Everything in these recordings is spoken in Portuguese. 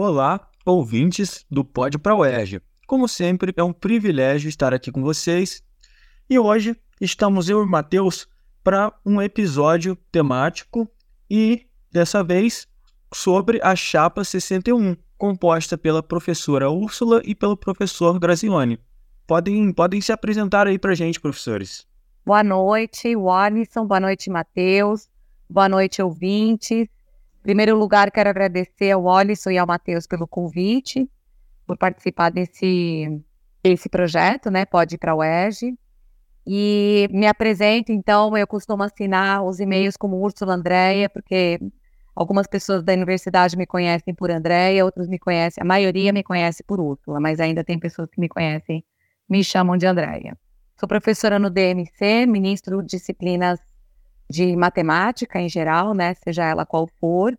Olá, ouvintes do Pod para UERJ. Como sempre, é um privilégio estar aqui com vocês. E hoje estamos eu e Matheus para um episódio temático e dessa vez sobre a chapa 61, composta pela professora Úrsula e pelo professor Grazione. Podem, podem se apresentar aí para gente, professores. Boa noite, Warnison. Boa noite, Matheus. Boa noite, ouvintes. Primeiro lugar, quero agradecer ao Olisson e ao Matheus pelo convite, por participar desse, desse projeto, né? Pode ir para o UERJ. E me apresento, então, eu costumo assinar os e-mails como Úrsula Andréia, porque algumas pessoas da universidade me conhecem por Andréia, outros me conhecem, a maioria me conhece por Úrsula, mas ainda tem pessoas que me conhecem, me chamam de Andréia. Sou professora no DMC, ministro disciplinas de matemática em geral, né, seja ela qual for,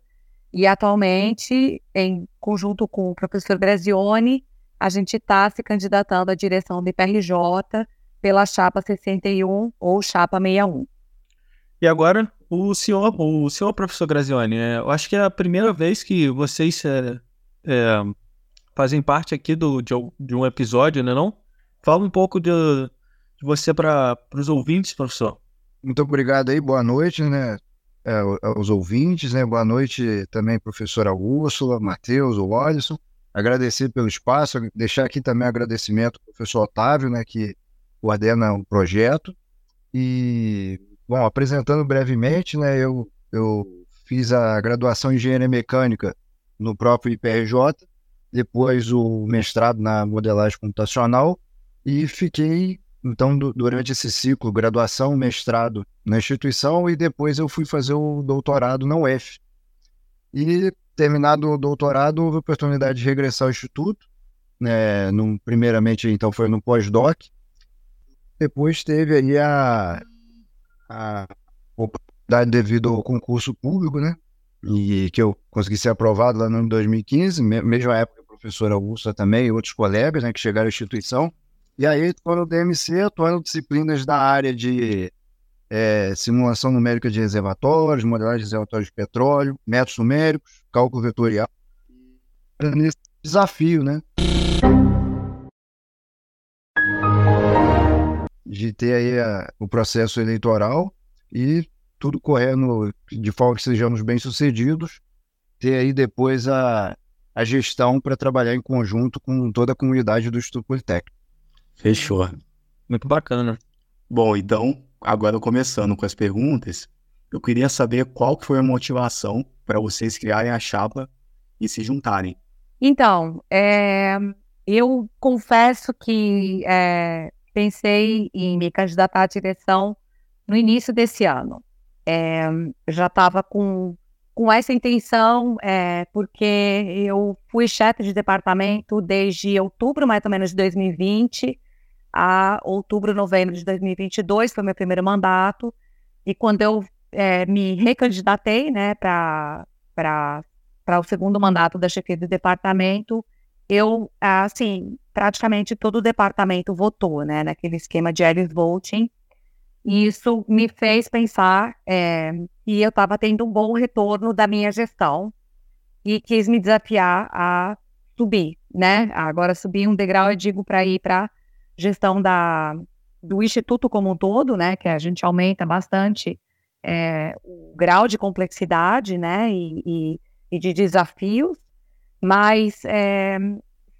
e atualmente, em conjunto com o professor Grazioni, a gente está se candidatando à direção do IPRJ pela chapa 61 ou chapa 61. E agora, o senhor, o senhor professor Grazioni, é, eu acho que é a primeira vez que vocês é, é, fazem parte aqui do, de, de, um episódio, né não? Fala um pouco de, de você para os ouvintes, professor. Muito obrigado aí, boa noite, né, é, aos ouvintes, né, boa noite também, professora Úrsula, Matheus, o Alisson, agradecer pelo espaço, deixar aqui também agradecimento ao professor Otávio, né, que coordena o projeto, e, bom, apresentando brevemente, né, eu, eu fiz a graduação em Engenharia Mecânica no próprio IPRJ, depois o mestrado na modelagem computacional, e fiquei então, do, durante esse ciclo, graduação, mestrado na instituição, e depois eu fui fazer o doutorado na UF. E, terminado o doutorado, houve a oportunidade de regressar ao instituto, né, num, primeiramente, então, foi no pós-doc. Depois teve aí a, a oportunidade devido ao concurso público, né, e que eu consegui ser aprovado lá no ano 2015, mesma época a professora Ursa também e outros colegas, né, que chegaram à instituição. E aí, estou no DMC, atuando disciplinas da área de é, simulação numérica de reservatórios, modelagem de reservatórios de petróleo, métodos numéricos, cálculo vetorial. Nesse desafio, né? De ter aí a, o processo eleitoral e tudo correndo de forma que sejamos bem-sucedidos, ter aí depois a, a gestão para trabalhar em conjunto com toda a comunidade do Instituto Politécnico. Fechou. Muito bacana. Bom, então, agora começando com as perguntas, eu queria saber qual que foi a motivação para vocês criarem a chapa e se juntarem. Então, é, eu confesso que é, pensei em me candidatar à direção no início desse ano. É, já estava com, com essa intenção, é, porque eu fui chefe de departamento desde outubro, mais ou menos, de 2020, a outubro, novembro de 2022, foi meu primeiro mandato, e quando eu é, me recandidatei né, para o segundo mandato da chefia do departamento, eu, assim, praticamente todo o departamento votou, né, naquele esquema de Alice Voting, e isso me fez pensar é, que eu estava tendo um bom retorno da minha gestão e quis me desafiar a subir, né? Agora subir um degrau, eu digo, para ir para gestão da, do Instituto como um todo, né, que a gente aumenta bastante é, o grau de complexidade, né, e, e, e de desafios, mas é,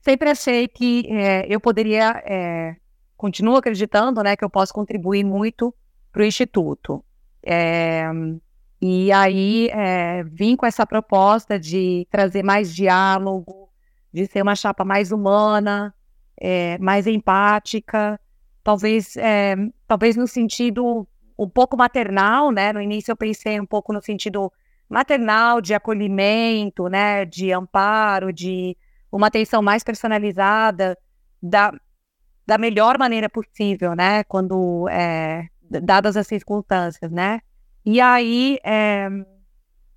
sempre achei que é, eu poderia, é, continuo acreditando, né, que eu posso contribuir muito para o Instituto. É, e aí é, vim com essa proposta de trazer mais diálogo, de ser uma chapa mais humana, é, mais empática, talvez, é, talvez no sentido um pouco maternal, né? No início eu pensei um pouco no sentido maternal, de acolhimento, né? De amparo, de uma atenção mais personalizada, da, da melhor maneira possível, né? Quando, é, dadas as circunstâncias, né? E aí, é,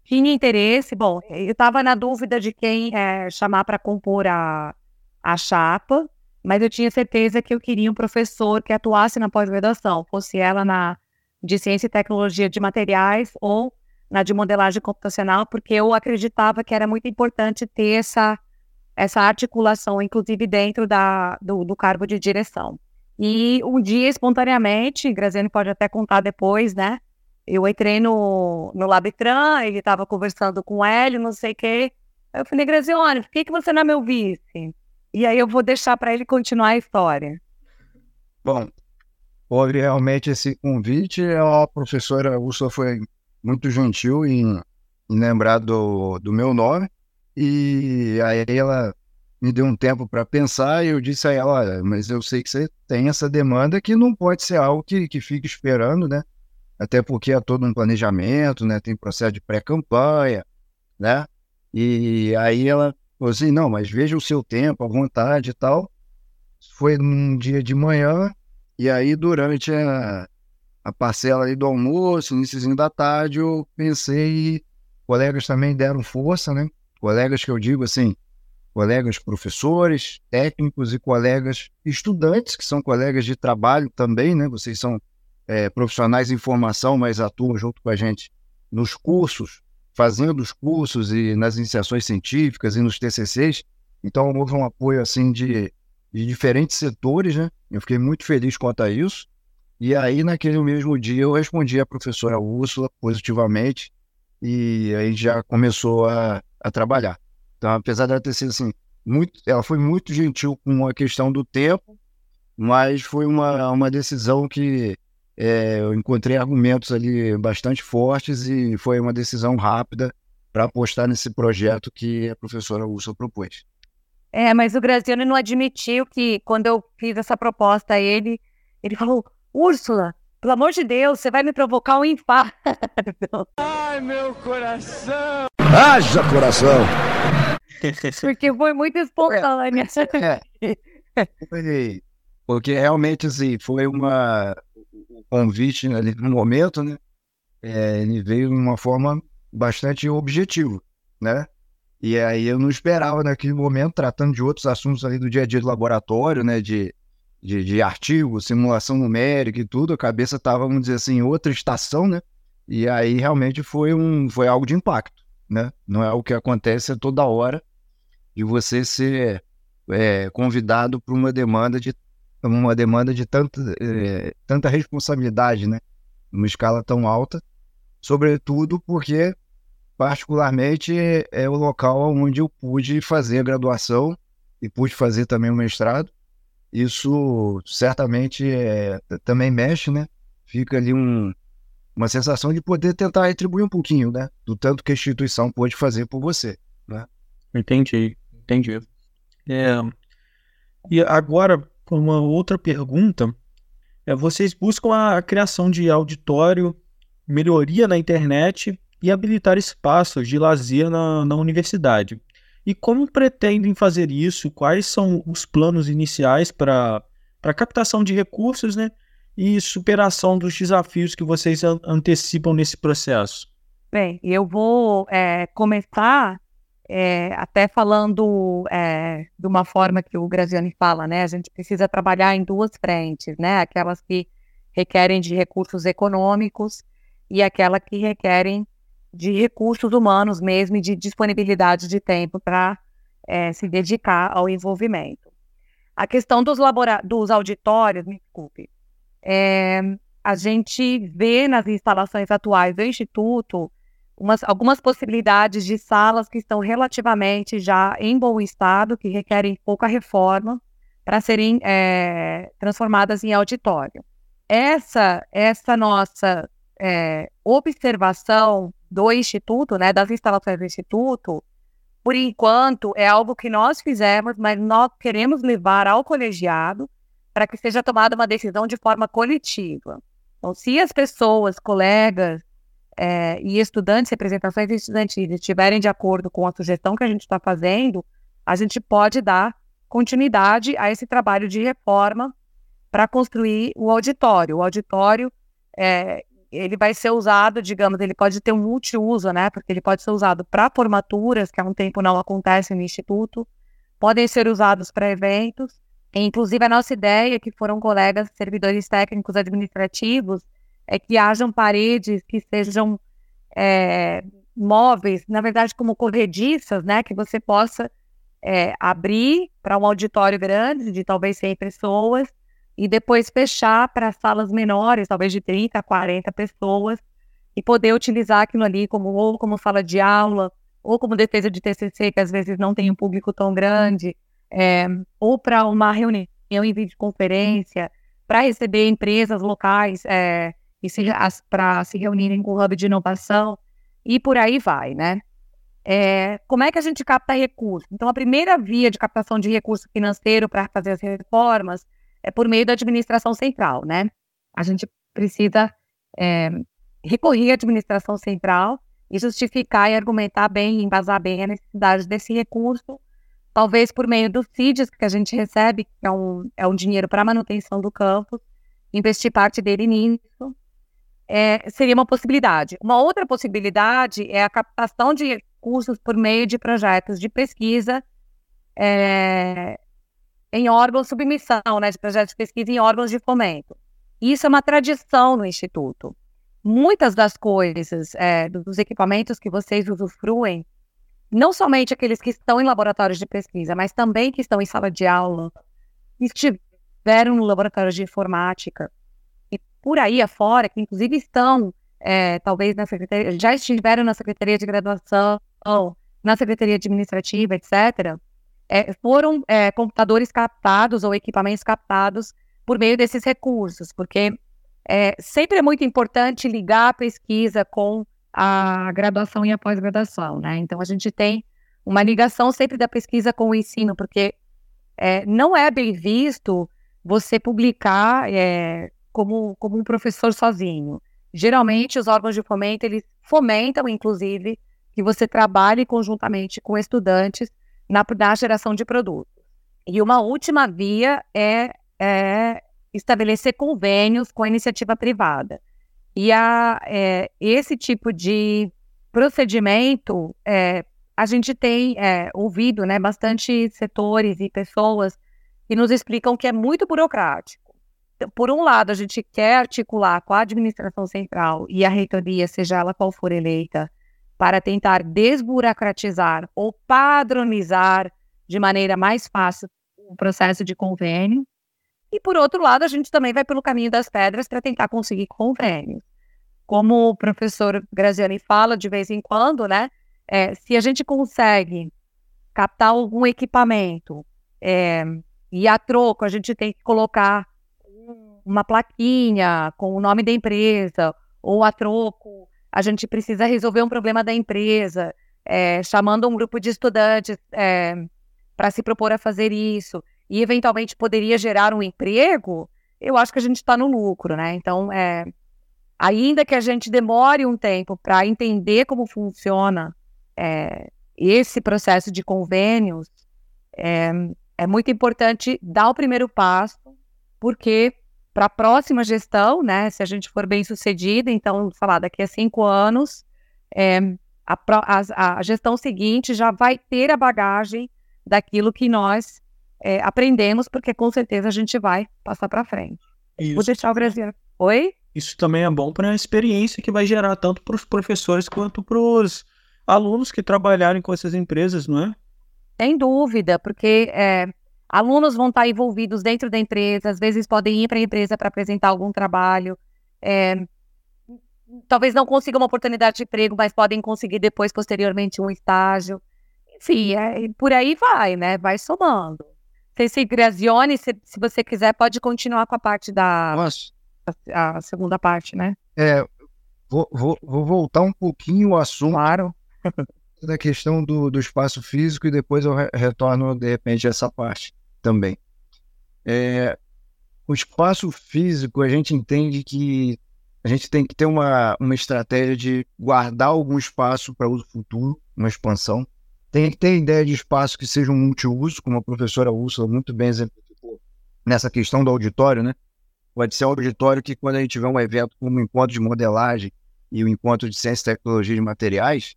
tinha interesse, bom, eu estava na dúvida de quem é, chamar para compor a, a chapa, mas eu tinha certeza que eu queria um professor que atuasse na pós-graduação, fosse ela na de ciência e tecnologia de materiais ou na de modelagem computacional, porque eu acreditava que era muito importante ter essa essa articulação, inclusive dentro da, do, do cargo de direção. E um dia, espontaneamente, Graziano pode até contar depois, né? Eu entrei no, no Labitran, ele estava conversando com o Hélio, não sei o quê. Eu falei, Graziano, por que, que você não é meu vice? E aí eu vou deixar para ele continuar a história. Bom, houve realmente esse convite. A professora Úrsula foi muito gentil em lembrar do, do meu nome. E aí ela me deu um tempo para pensar e eu disse a ela, olha, mas eu sei que você tem essa demanda que não pode ser algo que, que fique esperando, né? Até porque é todo um planejamento, né? Tem processo de pré-campanha, né? E aí ela falou assim, não, mas veja o seu tempo, a vontade e tal. Foi num dia de manhã, e aí durante a, a parcela ali do almoço, início da tarde, eu pensei, colegas também deram força, né? Colegas que eu digo assim, colegas professores, técnicos e colegas estudantes, que são colegas de trabalho também, né? Vocês são é, profissionais em formação, mas atuam junto com a gente nos cursos, fazendo os cursos e nas iniciações científicas e nos TCCs. Então, houve um apoio assim de, de diferentes setores, né? Eu fiquei muito feliz quanto a isso. E aí, naquele mesmo dia, eu respondi à professora Úrsula positivamente e aí já começou a a trabalhar. Então, apesar dela ter sido assim, muito, ela foi muito gentil com a questão do tempo, mas foi uma, uma decisão que é, eu encontrei argumentos ali bastante fortes e foi uma decisão rápida para apostar nesse projeto que a professora Úrsula propôs. É, mas o Graziano não admitiu que quando eu fiz essa proposta a ele, ele falou: Úrsula, pelo amor de Deus, você vai me provocar um infarto. Ai, meu coração! Haja coração! Porque foi muito espontânea. É. Porque realmente, assim, foi uma um convite ali no momento, né? É, ele veio de uma forma bastante objetiva, né? E aí eu não esperava naquele momento, tratando de outros assuntos ali do dia a dia do laboratório, né? De, de, de artigo, simulação numérica e tudo, a cabeça estava, vamos dizer assim, em outra estação, né? E aí realmente foi, um, foi algo de impacto né? Não é o que acontece toda hora de você ser é, convidado para uma demanda de uma demanda de tanta, é, tanta responsabilidade, né? Numa escala tão alta, sobretudo porque particularmente é o local onde eu pude fazer a graduação e pude fazer também o mestrado. Isso certamente é, também mexe, né? Fica ali um, uma sensação de poder tentar retribuir um pouquinho, né? Do tanto que a instituição pode fazer por você, né? Entendi, entendi. É, e agora, uma outra pergunta. É, vocês buscam a criação de auditório, melhoria na internet e habilitar espaços de lazer na, na universidade. E como pretendem fazer isso? Quais são os planos iniciais para captação de recursos, né? e superação dos desafios que vocês antecipam nesse processo? Bem, eu vou é, começar é, até falando é, de uma forma que o Graziani fala, né? A gente precisa trabalhar em duas frentes, né? Aquelas que requerem de recursos econômicos e aquela que requerem de recursos humanos mesmo e de disponibilidade de tempo para é, se dedicar ao envolvimento. A questão dos, labora dos auditórios, me desculpe, é, a gente vê nas instalações atuais do Instituto umas, algumas possibilidades de salas que estão relativamente já em bom estado, que requerem pouca reforma, para serem é, transformadas em auditório. Essa, essa nossa é, observação do Instituto, né, das instalações do Instituto, por enquanto é algo que nós fizemos, mas nós queremos levar ao colegiado para que seja tomada uma decisão de forma coletiva. Então, se as pessoas, colegas é, e estudantes, representações estudantis estiverem de acordo com a sugestão que a gente está fazendo, a gente pode dar continuidade a esse trabalho de reforma para construir o auditório. O auditório é, ele vai ser usado, digamos, ele pode ter um multiuso, né? Porque ele pode ser usado para formaturas, que há um tempo não acontece no instituto, podem ser usados para eventos, Inclusive, a nossa ideia, que foram colegas servidores técnicos administrativos, é que hajam paredes que sejam é, móveis, na verdade, como corrediças, né? Que você possa é, abrir para um auditório grande, de talvez 100 pessoas, e depois fechar para salas menores, talvez de 30 a 40 pessoas, e poder utilizar aquilo ali como ou como sala de aula, ou como defesa de TCC, que às vezes não tem um público tão grande, é, ou para uma reunião em videoconferência, para receber empresas locais é, para se reunirem com o hub de inovação, e por aí vai, né? É, como é que a gente capta recursos? Então, a primeira via de captação de recurso financeiro para fazer as reformas é por meio da administração central, né? A gente precisa é, recorrer à administração central e justificar e argumentar bem, embasar bem a necessidade desse recurso, talvez por meio dos CIDs que a gente recebe, que é um, é um dinheiro para manutenção do campus, investir parte dele nisso, é, seria uma possibilidade. Uma outra possibilidade é a captação de recursos por meio de projetos de pesquisa é, em órgãos de submissão, né, de projetos de pesquisa em órgãos de fomento. Isso é uma tradição no Instituto. Muitas das coisas, é, dos equipamentos que vocês usufruem, não somente aqueles que estão em laboratórios de pesquisa, mas também que estão em sala de aula, estiveram no laboratório de informática, por aí afora, que inclusive estão, é, talvez, na secretaria, já estiveram na Secretaria de Graduação, na Secretaria Administrativa, etc., é, foram é, computadores captados ou equipamentos captados por meio desses recursos, porque é, sempre é muito importante ligar a pesquisa com a graduação e a pós-graduação, né? Então a gente tem uma ligação sempre da pesquisa com o ensino, porque é, não é bem visto você publicar é, como, como um professor sozinho. Geralmente os órgãos de fomento eles fomentam, inclusive, que você trabalhe conjuntamente com estudantes na, na geração de produtos. E uma última via é, é estabelecer convênios com a iniciativa privada. E a, é, esse tipo de procedimento, é, a gente tem é, ouvido né, bastante setores e pessoas que nos explicam que é muito burocrático. Por um lado, a gente quer articular com a administração central e a reitoria, seja ela qual for eleita, para tentar desburocratizar ou padronizar de maneira mais fácil o processo de convênio. E, por outro lado, a gente também vai pelo caminho das pedras para tentar conseguir convênios. Como o professor Graziani fala de vez em quando, né? É, se a gente consegue captar algum equipamento é, e a troco a gente tem que colocar uma plaquinha com o nome da empresa, ou a troco a gente precisa resolver um problema da empresa, é, chamando um grupo de estudantes é, para se propor a fazer isso, e eventualmente poderia gerar um emprego, eu acho que a gente está no lucro, né? Então, é, ainda que a gente demore um tempo para entender como funciona é, esse processo de convênios, é, é muito importante dar o primeiro passo, porque para a próxima gestão, né, se a gente for bem sucedida, então, falar daqui a cinco anos, é, a, a, a, gestão seguinte já vai ter a bagagem daquilo que nós é, aprendemos, porque com certeza a gente vai passar para frente. Isso. Vou deixar o Brasil. Oi? Isso também é bom para a experiência que vai gerar tanto para os professores quanto para os alunos que trabalharem com essas empresas, não é? Sem dúvida, porque é, Alunos vão estar envolvidos dentro da empresa, às vezes podem ir para a empresa para apresentar algum trabalho. É, talvez não consigam uma oportunidade de emprego, mas podem conseguir depois, posteriormente, um estágio. Enfim, é, por aí vai, né? Vai somando. se Grazione, se, se você quiser, pode continuar com a parte da. Nossa. A, a segunda parte, né? É, vou, vou, vou voltar um pouquinho ao assunto. Claro. da questão do, do espaço físico e depois eu retorno, de repente, a essa parte também. É, o espaço físico, a gente entende que a gente tem que ter uma, uma estratégia de guardar algum espaço para uso futuro, uma expansão. Tem que ter ideia de espaço que seja um multiuso, como a professora Úrsula muito bem exemplificou nessa questão do auditório, né? Pode ser um auditório que, quando a gente tiver um evento como o um encontro de modelagem e o um encontro de ciência e tecnologia de materiais,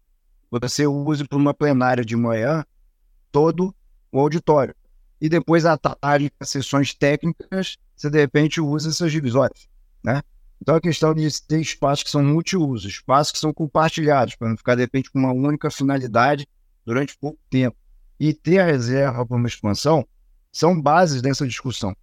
você use para uma plenária de manhã todo o auditório e depois à tarde, sessões técnicas, você de repente usa essas divisórias, né? Então a questão de ter espaços que são multiusos, espaços que são compartilhados, para não ficar de repente com uma única finalidade durante pouco tempo. e ter a reserva para uma expansão são bases dessa discussão.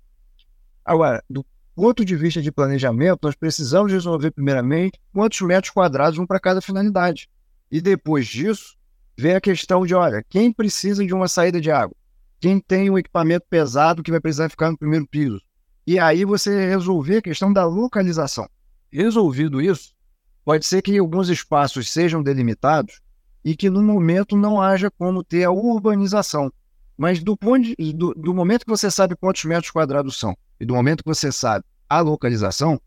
Agora, do ponto de vista de planejamento, nós precisamos resolver, primeiramente, quantos metros quadrados vão para cada finalidade. E depois disso, vem a questão de, olha, quem precisa de uma saída de água? Quem tem um equipamento pesado que vai precisar ficar no primeiro piso? E aí você resolver a questão da localização. Resolvido isso, pode ser que alguns espaços sejam delimitados e que no momento não haja como ter a urbanização. Mas do, ponto de, do, do momento que você sabe quantos metros quadrados são e do momento que você sabe a localização,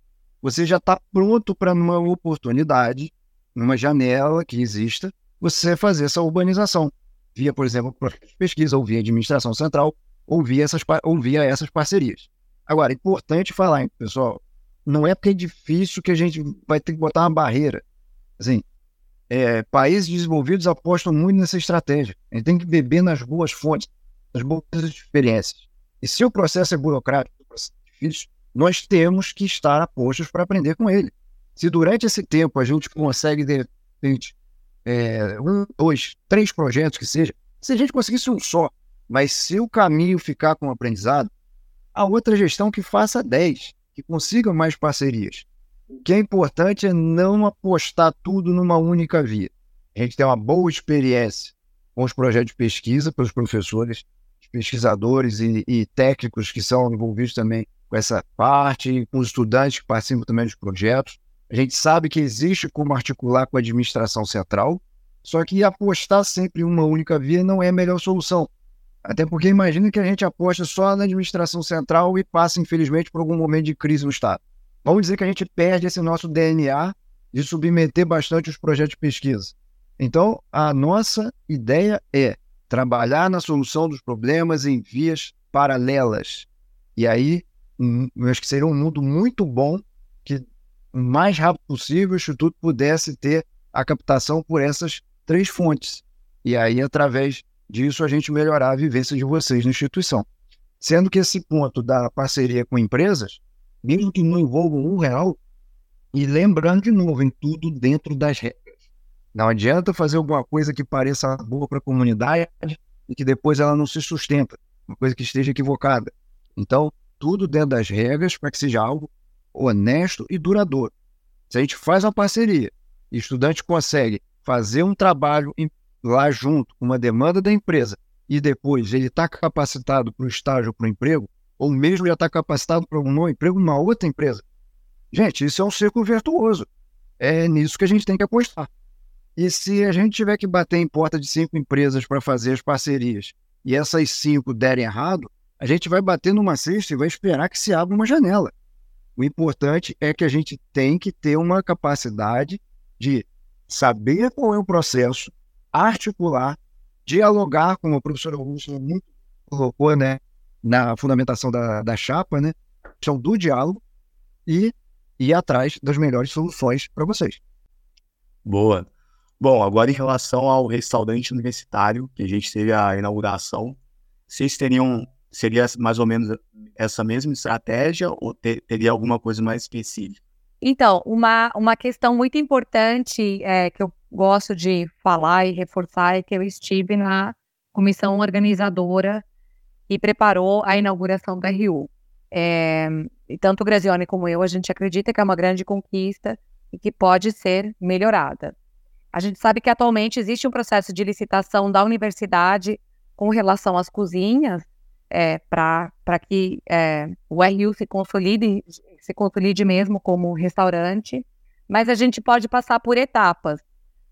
você já está pronto para numa oportunidade, numa janela que exista, você fazer essa urbanização via, por exemplo, pesquisa ou via administração central ou via essas, ou via essas parcerias. Agora, importante falar, hein, pessoal, não é porque é difícil que a gente vai ter que botar uma barreira. Assim, é, países desenvolvidos apostam muito nessa estratégia. A gente tem que beber nas boas fontes, nas boas experiências. E se o processo é burocrático, é difícil, nós temos que estar apostos para aprender com ele. Se durante esse tempo a gente consegue, de repente, é, um, dois, três projetos que seja, se a gente conseguisse um só, mas se o caminho ficar com aprendizado, a outra gestão que faça dez, que consiga mais parcerias. O que é importante é não apostar tudo numa única via. A gente tem uma boa experiência com os projetos de pesquisa, pelos professores, pesquisadores e, e técnicos que são envolvidos também com essa parte, com os estudantes que participam também dos projetos. A gente sabe que existe como articular com a administração central, só que apostar sempre em uma única via não é a melhor solução. Até porque imagina que a gente aposta só na administração central e passa, infelizmente, por algum momento de crise no Estado. Vamos dizer que a gente perde esse nosso DNA de submeter bastante os projetos de pesquisa. Então, a nossa ideia é trabalhar na solução dos problemas em vias paralelas. E aí, eu acho que seria um mundo muito bom mais rápido possível, o Instituto pudesse ter a captação por essas três fontes. E aí, através disso, a gente melhorar a vivência de vocês na instituição. Sendo que esse ponto da parceria com empresas mesmo que não envolva um real, e lembrando de novo, em tudo dentro das regras. Não adianta fazer alguma coisa que pareça boa para a comunidade e que depois ela não se sustenta, uma coisa que esteja equivocada. Então, tudo dentro das regras para que seja algo honesto e duradouro. Se a gente faz uma parceria e o estudante consegue fazer um trabalho lá junto com uma demanda da empresa e depois ele está capacitado para o estágio, para o emprego, ou mesmo já está capacitado para um novo emprego numa outra empresa. Gente, isso é um círculo virtuoso. É nisso que a gente tem que apostar. E se a gente tiver que bater em porta de cinco empresas para fazer as parcerias e essas cinco derem errado, a gente vai bater numa cesta e vai esperar que se abra uma janela. O importante é que a gente tem que ter uma capacidade de saber qual é o processo, articular, dialogar, como a professora Russo muito colocou, né? na fundamentação da, da chapa, né? Questão do diálogo e ir atrás das melhores soluções para vocês. Boa. Bom, agora em relação ao restaurante universitário, que a gente teve a inauguração, vocês teriam, seria mais ou menos essa mesma estratégia ou ter, teria alguma coisa mais específica? Então, uma, uma questão muito importante é, que eu gosto de falar e reforçar é que eu estive na comissão organizadora e preparou a inauguração da RU. É, e tanto o Grazione como eu, a gente acredita que é uma grande conquista e que pode ser melhorada. A gente sabe que atualmente existe um processo de licitação da universidade com relação às cozinhas, é, para que é, o RU se consolide, se consolide mesmo como restaurante, mas a gente pode passar por etapas,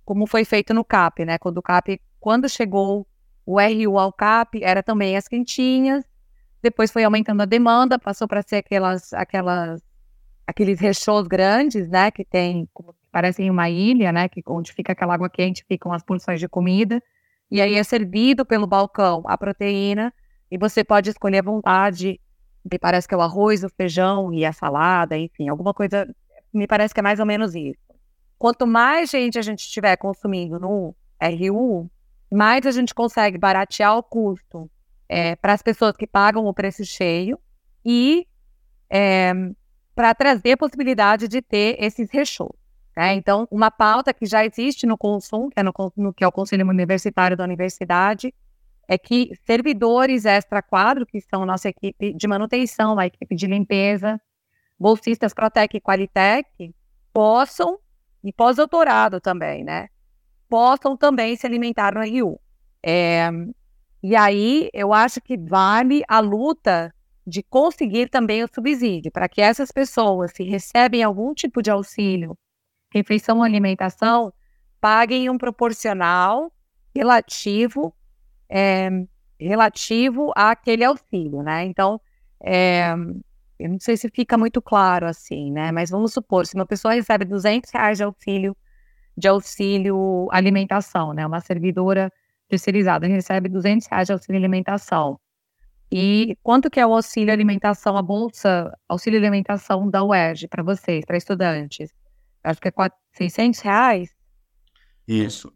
como foi feito no CAP, né? Quando o CAP, quando chegou o RU ao CAP era também as quentinhas, depois foi aumentando a demanda, passou para ser aquelas, aquelas, aqueles rechôs grandes, né, que tem, como parecem uma ilha, né, que, onde fica aquela água quente, ficam as porções de comida, e aí é servido pelo balcão a proteína, e você pode escolher à vontade, me parece que é o arroz, o feijão e a salada, enfim, alguma coisa, me parece que é mais ou menos isso. Quanto mais gente a gente estiver consumindo no RU, mais a gente consegue baratear o custo é, para as pessoas que pagam o preço cheio e é, para trazer a possibilidade de ter esses rechôs. Né? Então, uma pauta que já existe no Consum, que é, no, no, que é o Conselho Universitário da Universidade, é que servidores extra-quadro, que são nossa equipe de manutenção, a equipe de limpeza, bolsistas Protec e Qualitec, possam, e pós-doutorado também, né? Possam também se alimentar no RU. É, e aí, eu acho que vale a luta de conseguir também o subsídio, para que essas pessoas, se recebem algum tipo de auxílio, refeição ou alimentação, paguem um proporcional relativo é, relativo àquele auxílio, né? Então, é, eu não sei se fica muito claro assim, né? Mas vamos supor, se uma pessoa recebe 200 reais de auxílio, de auxílio alimentação, né? Uma servidora terceirizada recebe 200 reais de auxílio alimentação. E quanto que é o auxílio alimentação, a bolsa auxílio alimentação da UERJ para vocês, para estudantes? Acho que é 600 reais. Isso.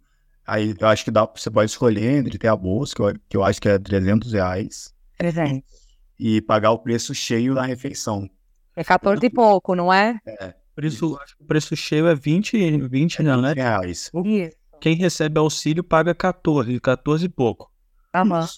Aí eu acho que dá, você pode escolher entre ter a bolsa, que eu, que eu acho que é 300 reais. 300. E pagar o preço cheio da refeição. É 14 e pouco, não é? É. Preço, acho que o preço cheio é 20, 20 É né? reais. Isso. Quem recebe auxílio paga 14, 14 e pouco. Aham.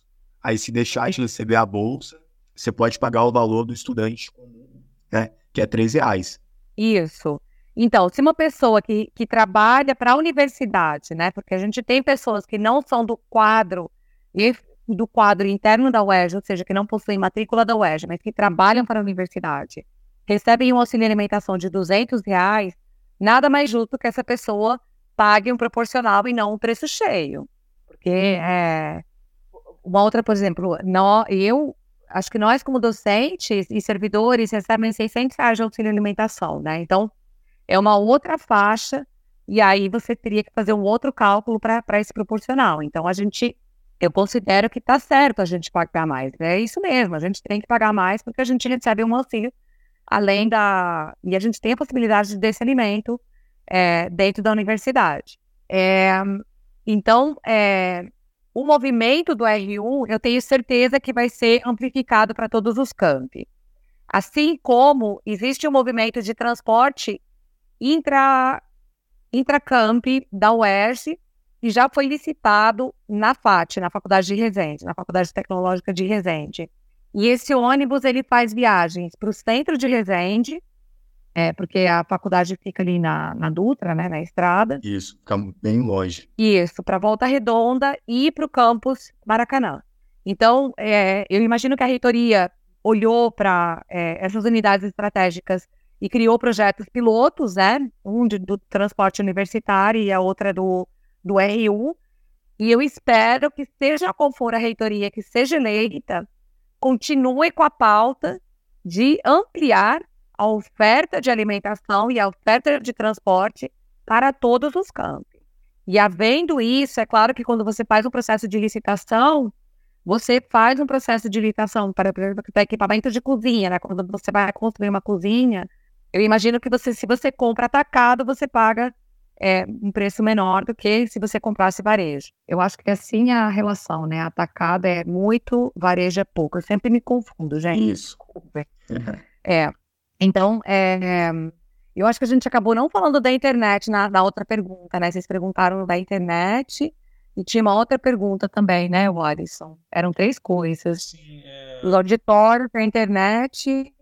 Aí se deixar de receber a bolsa, você pode pagar o valor do estudante comum, né? Que é 13 reais. Isso. Então, se uma pessoa que, que trabalha para a universidade, né? Porque a gente tem pessoas que não são do quadro e do quadro interno da UERJ, ou seja, que não possuem matrícula da UERJ, mas que trabalham para a universidade, recebem um auxílio alimentação de 200 reais, nada mais justo que essa pessoa pague um proporcional e não um preço cheio. Porque é, uma outra, por exemplo, nó, eu acho que nós, como docentes e servidores, recebem 600 reais de auxílio alimentação, né? Então, é uma outra faixa, e aí você teria que fazer um outro cálculo para esse proporcional. Então, a gente, eu considero que está certo a gente pagar mais. É isso mesmo, a gente tem que pagar mais porque a gente recebe um auxílio além da. E a gente tem a possibilidade desse alimento é, dentro da universidade. É, então, é, o movimento do R1, eu tenho certeza que vai ser amplificado para todos os campi. Assim como existe um movimento de transporte intra, intracamp da UERJ, que já foi licitado na FAT, na Faculdade de Resende, na Faculdade Tecnológica de Resende. E esse ônibus ele faz viagens para o centro de Resende, é, porque a faculdade fica ali na, na Dutra, né, na estrada. Isso, fica bem longe. Isso, para Volta Redonda e para o campus Maracanã. Então, é, eu imagino que a reitoria olhou para é, essas unidades estratégicas e criou projetos pilotos, né? Um de, do transporte universitário e a outra do, do RU. E eu espero que, seja qual for a reitoria que seja eleita, continue com a pauta de ampliar a oferta de alimentação e a oferta de transporte para todos os campos. E havendo isso, é claro que quando você faz um processo de licitação, você faz um processo de licitação para, para equipamento de cozinha, né? Quando você vai construir uma cozinha, eu imagino que você, se você compra atacado, você paga é, um preço menor do que se você comprasse varejo. Eu acho que assim é a relação, né? Atacado é muito, varejo é pouco. Eu sempre me confundo, gente. Isso. Desculpe. É. Então, é, eu acho que a gente acabou não falando da internet na, na outra pergunta, né? Vocês perguntaram da internet e tinha uma outra pergunta também, né, Warison? Eram três coisas. Sim, é... Os auditórios, a internet.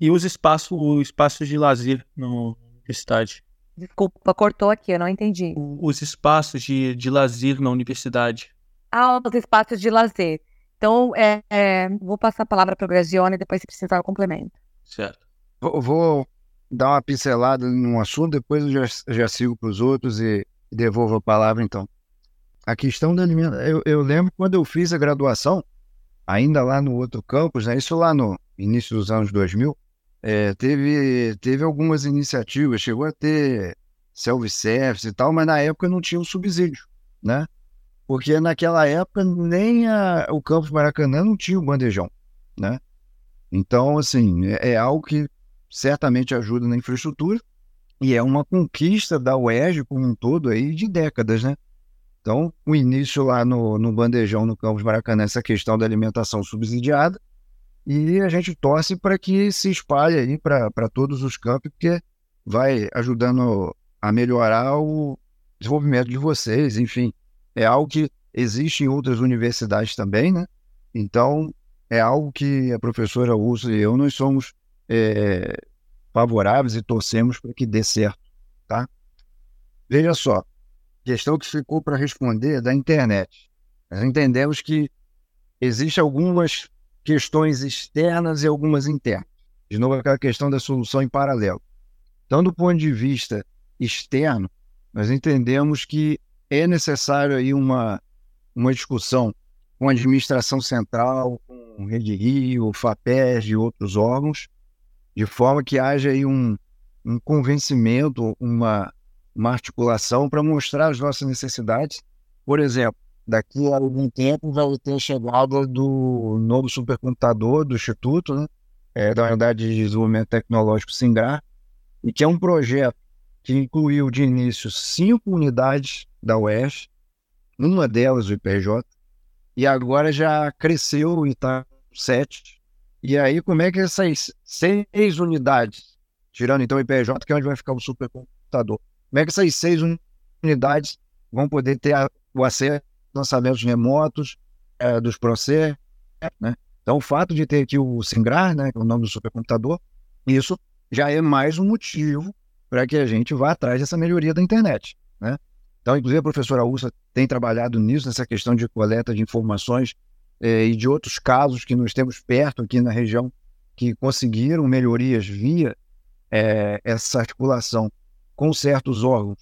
E os espaços, os espaços de lazer na universidade. Desculpa, cortou aqui, eu não entendi. Os espaços de, de lazer na universidade. Ah, os espaços de lazer. Então, é, é, vou passar a palavra para o Grazione, depois se precisar eu complemento. Certo. Vou, vou dar uma pincelada num assunto, depois eu já, já sigo para os outros e devolvo a palavra então. A questão da alimentação. Eu, eu lembro quando eu fiz a graduação, ainda lá no outro campus, né, isso lá no início dos anos 2000, é, teve, teve algumas iniciativas, chegou a ter self-service e tal, mas na época não tinha um subsídio, né? Porque naquela época nem a, o campus Maracanã não tinha o bandejão, né? Então, assim, é, é algo que certamente ajuda na infraestrutura e é uma conquista da UERJ como um todo aí de décadas, né? Então, o início lá no, no bandejão no campus Maracanã, essa questão da alimentação subsidiada, e a gente torce para que se espalhe aí para todos os campos, porque vai ajudando a melhorar o desenvolvimento de vocês, enfim. É algo que existe em outras universidades também, né? Então, é algo que a professora Úrsula e eu, nós somos é, favoráveis e torcemos para que dê certo, tá? Veja só, questão que ficou para responder da internet. Nós entendemos que existem algumas questões externas e algumas internas. De novo, aquela questão da solução em paralelo. Então, do ponto de vista externo, nós entendemos que é necessário aí uma, uma discussão com a administração central, com Rede Rio, FAPES e outros órgãos, de forma que haja aí um, um convencimento, uma, uma articulação para mostrar as nossas necessidades. Por exemplo, daqui a algum tempo vai ter a chegada do novo supercomputador do Instituto, né? É, da Unidade de Desenvolvimento Tecnológico SINGRAR, e que é um projeto que incluiu de início cinco unidades da UES, uma delas o IPJ, e agora já cresceu e está sete. E aí, como é que essas seis unidades, tirando então o IPJ, que é onde vai ficar o supercomputador, como é que essas seis unidades vão poder ter a, o acesso lançamentos remotos é, dos processos, né? Então, o fato de ter aqui o Singrar, né, que é o nome do supercomputador, isso já é mais um motivo para que a gente vá atrás dessa melhoria da internet, né? Então, inclusive, a professora Ursa tem trabalhado nisso, nessa questão de coleta de informações eh, e de outros casos que nós temos perto aqui na região que conseguiram melhorias via eh, essa articulação com certos órgãos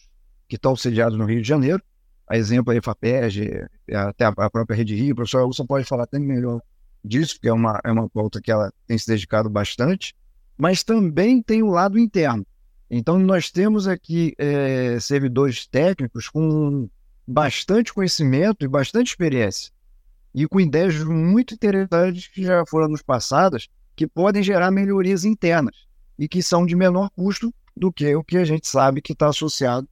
que estão sediados no Rio de Janeiro. A exemplo aí, FAPEG, até a própria Rede Rio. A professora Ursa pode falar até melhor disso, porque é uma, é uma pauta que ela tem se dedicado bastante, mas também tem o lado interno. Então, nós temos aqui é, servidores técnicos com bastante conhecimento e bastante experiência, e com ideias muito interessantes que já foram nos passadas, que podem gerar melhorias internas e que são de menor custo do que o que a gente sabe que está associado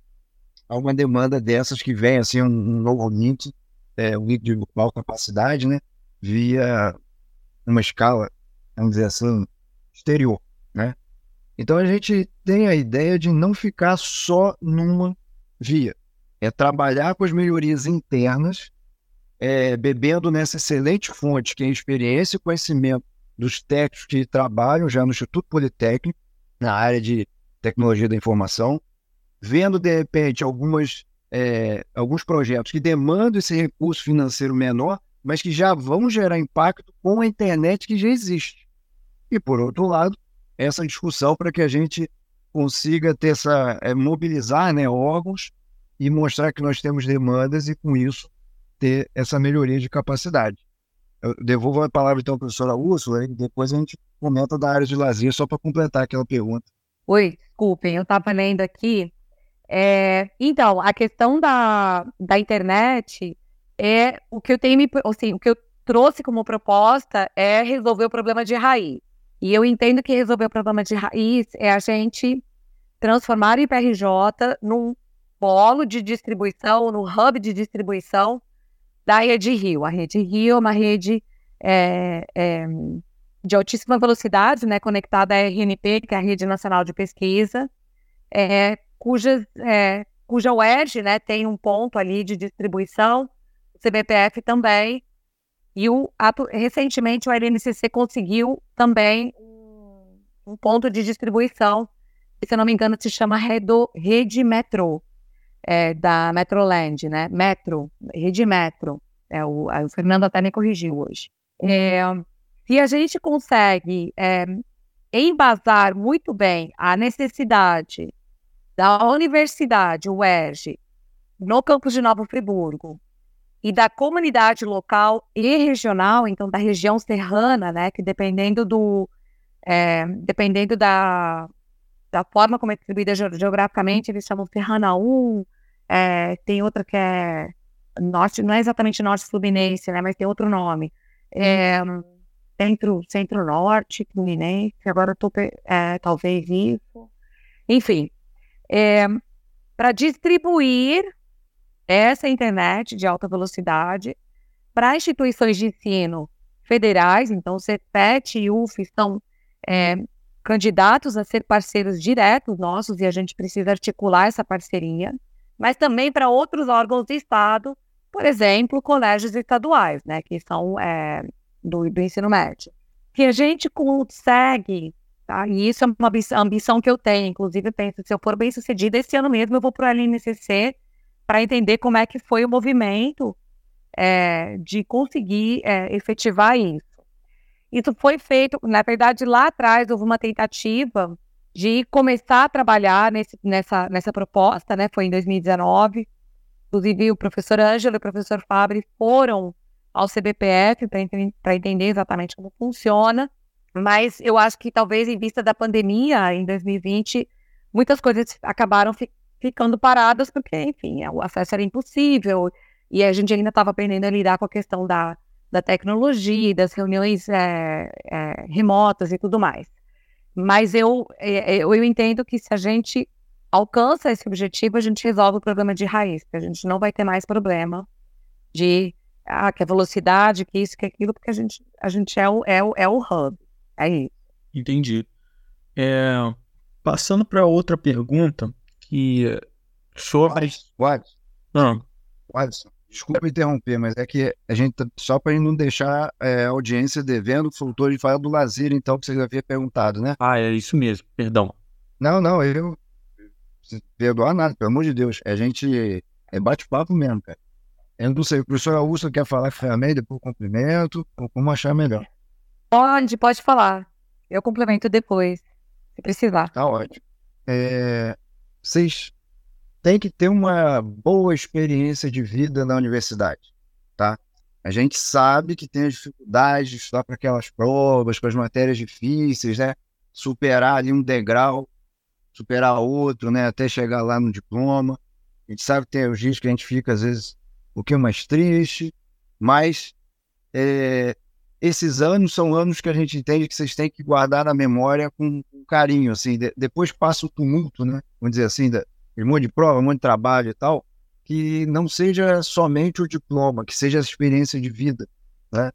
a uma demanda dessas que vem assim um, novo NIT, é, um NIT de igual capacidade, né, via uma escala, vamos dizer assim, exterior, né? Então a gente tem a ideia de não ficar só numa via, é trabalhar com as melhorias internas, é, bebendo nessa excelente fonte que é a experiência e conhecimento dos técnicos que trabalham já no Instituto Politécnico, na área de tecnologia da informação, vendo de repente algumas, é, alguns projetos que demandam esse recurso financeiro menor, mas que já vão gerar impacto com a internet que já existe. E por outro lado, essa discussão para que a gente consiga ter essa é, mobilizar né, órgãos e mostrar que nós temos demandas e com isso ter essa melhoria de capacidade. Eu devolvo a palavra então à professora Úrsula e depois a gente comenta da área de lazer só para completar aquela pergunta. Oi, desculpem, eu estava lendo aqui. É, então, a questão da, da internet é o que eu tenho me, assim, o que eu trouxe como proposta é resolver o problema de raiz. E eu entendo que resolver o problema de raiz é a gente transformar o IPRJ num polo de distribuição, no hub de distribuição da Rede Rio. A Rede Rio é uma rede é, é, de altíssima velocidade, né, conectada à RNP, que é a Rede Nacional de Pesquisa, é, cuja, é, cuja UERJ né, tem um ponto ali de distribuição, o CBPF também, e o, recentemente o LNCC conseguiu também um, ponto de distribuição, que, se eu não me engano, se chama Redo, Rede Metro, é, da Metroland, né? Metro, Rede Metro. É, o, o Fernando até me corrigiu hoje. É, se a gente consegue é, embasar muito bem a necessidade da universidade, UERJ, no campus de Nova Friburgo, e da comunidade local e regional, então da região serrana, né, que dependendo do é, dependendo da, da forma como é distribuída geograficamente, eles chamam Serrana 1, é, tem outra que é norte, não é exatamente norte fluminense, né, mas tem outro nome. É, centro, centro-norte fluminense, agora eu tô, é, talvez isso. Enfim, é, para distribuir essa internet de alta velocidade para instituições de ensino federais, então CEPET e UF estão é, candidatos a ser parceiros diretos nossos e a gente precisa articular essa parceria, mas também para outros órgãos do Estado por exemplo, colégios estaduais, né, que são é, do, do ensino médio. Que a gente consegue Tá? E isso é uma ambição que eu tenho. Inclusive, eu penso, se eu for bem sucedida, esse ano mesmo eu vou para o LNCC para entender como é que foi o movimento é, de conseguir é, efetivar isso. Isso foi feito, na verdade, lá atrás houve uma tentativa de começar a trabalhar nesse, nessa, nessa proposta, né? Foi em 2019. Inclusive, o professor Ângelo e o professor Fabre foram ao CBPF para entender exatamente como funciona. Mas eu acho que talvez em vista da pandemia em 2020, muitas coisas acabaram fi ficando paradas porque, enfim, o acesso era impossível e a gente ainda estava aprendendo a lidar com a questão da, da tecnologia, das reuniões é, é, remotas e tudo mais. Mas eu, é, eu, eu entendo que se a gente alcança esse objetivo, a gente resolve o problema de raiz, porque a gente não vai ter mais problema de ah, que a velocidade, que isso, que aquilo, porque a gente, a gente é, o, é, o, é o hub. É isso. Entendi. É, passando para outra pergunta, que sobre. Watson, ah. Watson, desculpa interromper, mas é que a gente, tá, só para não deixar é, a audiência devendo, faltou de falar do lazer, então, que você já havia perguntado, né? Ah, é isso mesmo, perdão. Não, não, eu. Perdoar nada, pelo amor de Deus. A gente. É bate-papo mesmo, cara. Eu não sei, o professor Augusto quer falar também, depois cumprimento, ou como achar melhor. Pode, pode falar. Eu complemento depois, se precisar. Tá ótimo. É, vocês têm que ter uma boa experiência de vida na universidade, tá? A gente sabe que tem as dificuldades de estudar para aquelas provas, para as matérias difíceis, né? Superar ali um degrau, superar outro, né? Até chegar lá no diploma. A gente sabe que tem os dias que a gente fica, às vezes, um pouquinho mais triste, mas é, esses anos são anos que a gente entende que vocês têm que guardar na memória com, com carinho, assim, de, depois passa o tumulto, né? Vamos dizer assim, da, um monte de prova, um monte de trabalho e tal, que não seja somente o diploma, que seja a experiência de vida, né?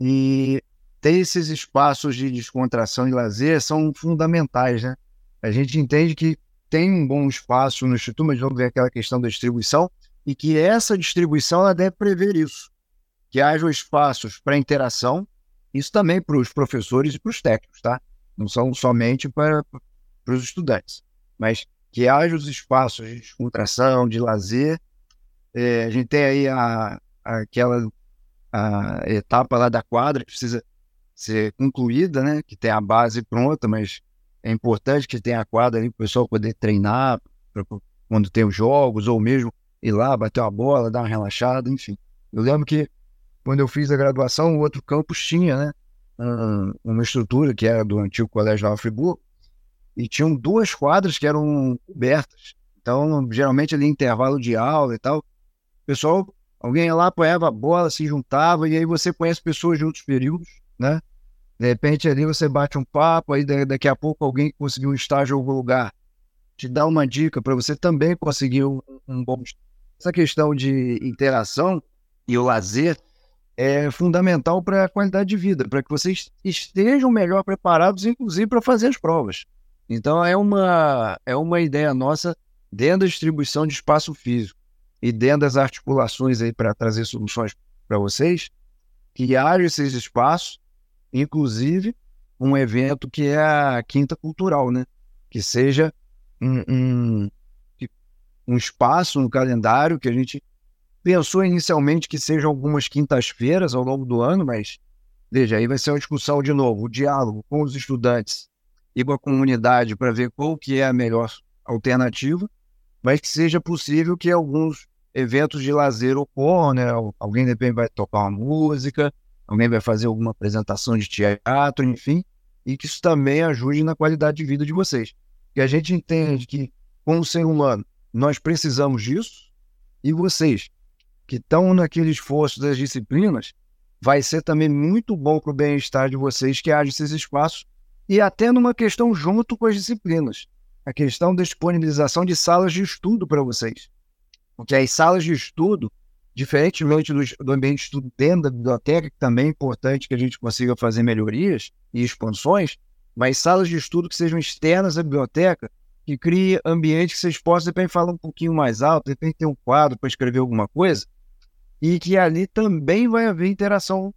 E ter esses espaços de descontração e lazer são fundamentais, né? A gente entende que tem um bom espaço no Instituto, mas vamos ver aquela questão da distribuição, e que essa distribuição ela deve prever isso que hajam espaços para interação, isso também para os professores e para os técnicos, tá? Não são somente para, os estudantes, mas que haja os espaços de descontração, de lazer. É, a gente tem aí a, a, aquela a etapa lá da quadra que precisa ser concluída, né? Que tem a base pronta, mas é importante que tenha a quadra ali para o pessoal poder treinar pra, quando tem os jogos, ou mesmo ir lá, bater uma bola, dar uma relaxada, enfim. Eu lembro que quando eu fiz a graduação, o outro campus tinha, né? Uma estrutura que era do antigo Colégio Nova Friburgo, e tinham duas quadras que eram cobertas. Então, geralmente ali intervalo de aula e tal, o pessoal, alguém lá, apoiava a bola, se juntava, e aí você conhece pessoas de outros períodos, né? De repente ali você bate um papo, aí daqui a pouco alguém conseguiu um estágio em algum lugar, te dá uma dica para você também conseguir um bom. Essa questão de interação e o lazer é fundamental para a qualidade de vida, para que vocês estejam melhor preparados, inclusive para fazer as provas. Então é uma, é uma ideia nossa dentro da distribuição de espaço físico e dentro das articulações aí para trazer soluções para vocês, que haja esses espaços, inclusive um evento que é a Quinta Cultural, né? Que seja um, um, um espaço no calendário que a gente pensou inicialmente que sejam algumas quintas-feiras ao longo do ano, mas veja, aí vai ser uma discussão de novo, o diálogo com os estudantes e com a comunidade para ver qual que é a melhor alternativa, mas que seja possível que alguns eventos de lazer ocorram, né? Alguém de repente vai tocar uma música, alguém vai fazer alguma apresentação de teatro, enfim, e que isso também ajude na qualidade de vida de vocês. Que a gente entende que, como ser humano, nós precisamos disso, e vocês, que estão naquele esforço das disciplinas, vai ser também muito bom para o bem-estar de vocês que haja esses espaços e até numa questão junto com as disciplinas, a questão da disponibilização de salas de estudo para vocês. Porque as salas de estudo, diferentemente do, do ambiente de estudo dentro da biblioteca, que também é importante que a gente consiga fazer melhorias e expansões, mas salas de estudo que sejam externas à biblioteca, que crie ambiente que vocês possam, de repente, falar um pouquinho mais alto, de repente ter um quadro para escrever alguma coisa, e que ali também vai haver interação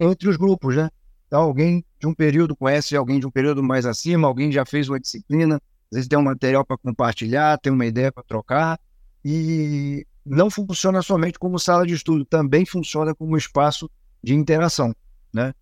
entre os grupos, né? Então, alguém de um período conhece alguém de um período mais acima, alguém já fez uma disciplina, às vezes tem um material para compartilhar, tem uma ideia para trocar, e não funciona somente como sala de estudo, também funciona como espaço de interação, né?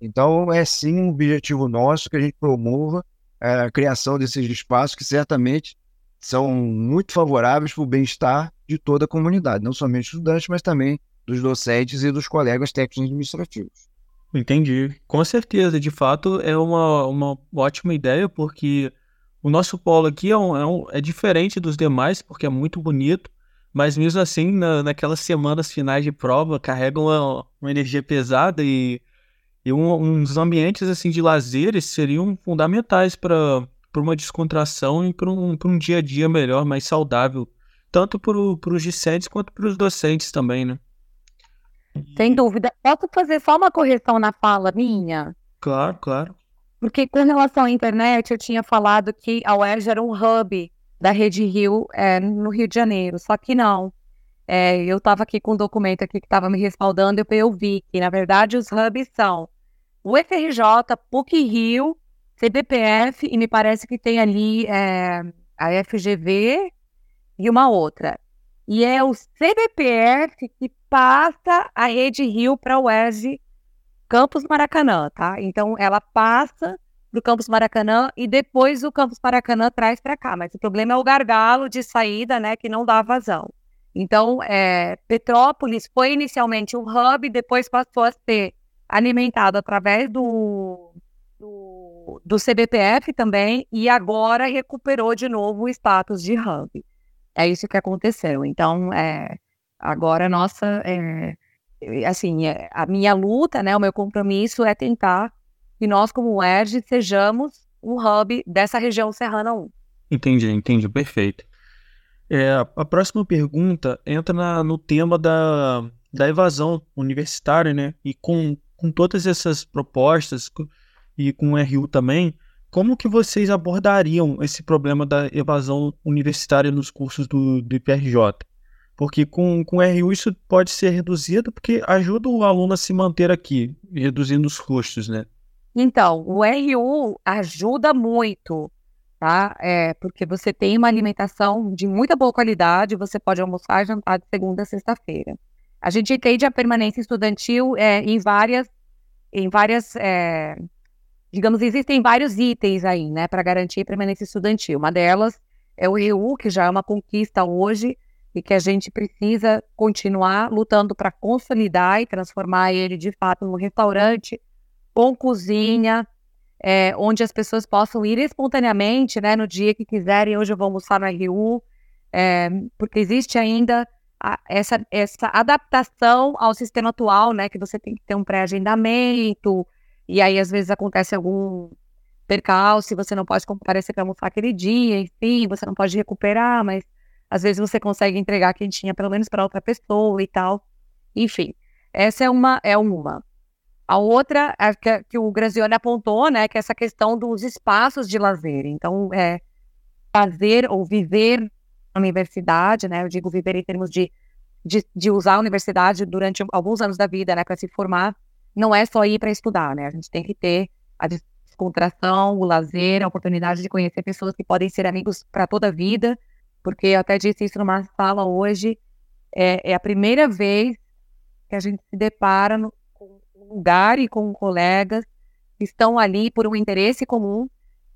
Então, é sim um objetivo nosso que a gente promova é, a criação desses espaços que certamente são muito favoráveis para o bem-estar de toda a comunidade, não somente estudantes, mas também dos docentes e dos colegas técnicos administrativos. Entendi. Com certeza, de fato, é uma, uma ótima ideia, porque o nosso polo aqui é, um, é, um, é diferente dos demais, porque é muito bonito, mas mesmo assim, na, naquelas semanas finais de prova, carrega uma, uma energia pesada e, e um, uns ambientes assim de lazeres seriam fundamentais para uma descontração e para um, um dia a dia melhor, mais saudável, tanto para os discentes quanto para os docentes também, né? Sem dúvida. Posso fazer só uma correção na fala minha? Claro, claro. Porque com relação à internet, eu tinha falado que a UERJ era um hub da Rede Rio é, no Rio de Janeiro, só que não. É, eu estava aqui com um documento aqui que estava me respaldando, e eu vi que, na verdade, os hubs são o FRJ, PUC Rio, CBPF, e me parece que tem ali é, a FGV e uma outra. E é o CBPF que passa a Rede Rio para o UERJ Campus Maracanã, tá? Então, ela passa para o Campus Maracanã e depois o Campus Maracanã traz para cá. Mas o problema é o gargalo de saída, né, que não dá vazão. Então, é, Petrópolis foi inicialmente um hub, depois passou a ser alimentado através do, do, do CBPF também, e agora recuperou de novo o status de hub. É isso que aconteceu. Então, é, agora nossa, é, assim, é, a minha luta, né, o meu compromisso é tentar que nós, como UERJ, sejamos um hub dessa região serrana 1. Entendi, entendi, perfeito. É, a próxima pergunta entra na, no tema da, da evasão universitária, né? E com, com todas essas propostas e com o RU também, como que vocês abordariam esse problema da evasão universitária nos cursos do, do IPRJ? Porque com, com RU isso pode ser reduzido porque ajuda o aluno a se manter aqui, reduzindo os custos, né? Então, o RU ajuda muito, tá? É, porque você tem uma alimentação de muita boa qualidade, você pode almoçar e jantar de segunda a sexta-feira. A gente entende a permanência estudantil é, em várias, em várias, é, digamos, existem vários itens aí, né, para garantir a permanência estudantil. Uma delas é o RU, que já é uma conquista hoje e que a gente precisa continuar lutando para consolidar e transformar ele de fato num restaurante com cozinha, é, onde as pessoas possam ir espontaneamente, né, no dia que quiserem. Hoje eu vou almoçar no RU, é, porque existe ainda a, essa, essa adaptação ao sistema atual, né, que você tem que ter um pré-agendamento, e aí às vezes acontece algum percalço, você não pode comparecer para almoçar aquele dia, enfim, você não pode recuperar, mas às vezes você consegue entregar quentinha pelo menos para outra pessoa e tal. Enfim, essa é uma é uma. A outra é que, que o Grazioli apontou, né, que é essa questão dos espaços de lazer. Então, é fazer ou viver na universidade, né, eu digo viver em termos de, de, de usar a universidade durante alguns anos da vida, né, para se formar, não é só ir para estudar, né, a gente tem que ter a descontração, o lazer, a oportunidade de conhecer pessoas que podem ser amigos para toda a vida, porque eu até disse isso numa fala hoje, é, é a primeira vez que a gente se depara no, lugar e com colegas que estão ali por um interesse comum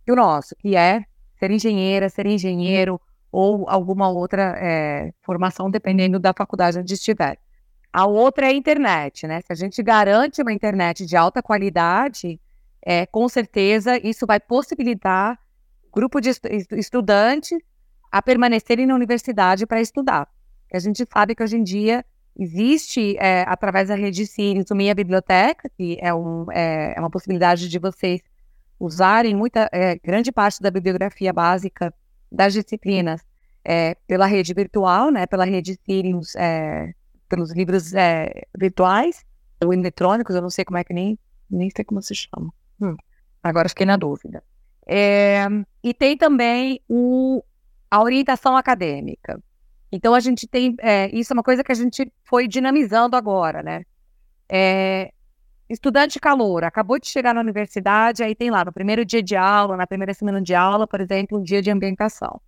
que o nosso, que é ser engenheira, ser engenheiro ou alguma outra é, formação, dependendo da faculdade onde estiver. A outra é a internet, né? Se a gente garante uma internet de alta qualidade, é, com certeza isso vai possibilitar grupo de estudantes a permanecerem na universidade para estudar. A gente sabe que hoje em dia Existe, é, através da rede Sirius, uma biblioteca, que é, um, é, é, uma possibilidade de vocês usarem muita, é, grande parte da bibliografia básica das disciplinas é, pela rede virtual, né, pela rede Sirius, é, pelos livros virtuais, ou eletrônicos, eu não sei como é que nem, nem sei como se chama. Hum, agora fiquei na dúvida. e tem também o, a orientação acadêmica. Então a gente tem, é, isso é uma coisa que a gente foi dinamizando agora, né? É, estudante calor, acabou de chegar na universidade, aí tem lá no primeiro dia de aula, na primeira semana de aula, por exemplo, um dia de ambientação.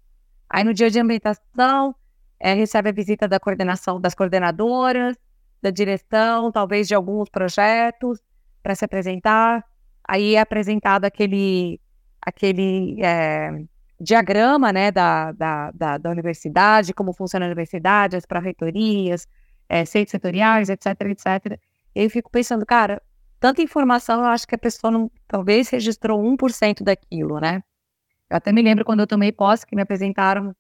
Aí no dia de ambientação, é, recebe a visita da coordenação, das coordenadoras, da direção, talvez de alguns projetos para se apresentar. Aí é apresentado aquele, aquele é, diagrama né, da, da, da, da, universidade, como funciona a universidade, as pró-reitorias, é, centros setoriais, etc, etc. Eu fico pensando, cara, tanta informação, eu acho que a pessoa não, talvez registrou 1% daquilo, né? Eu até me lembro quando eu tomei posse, que me apresentaram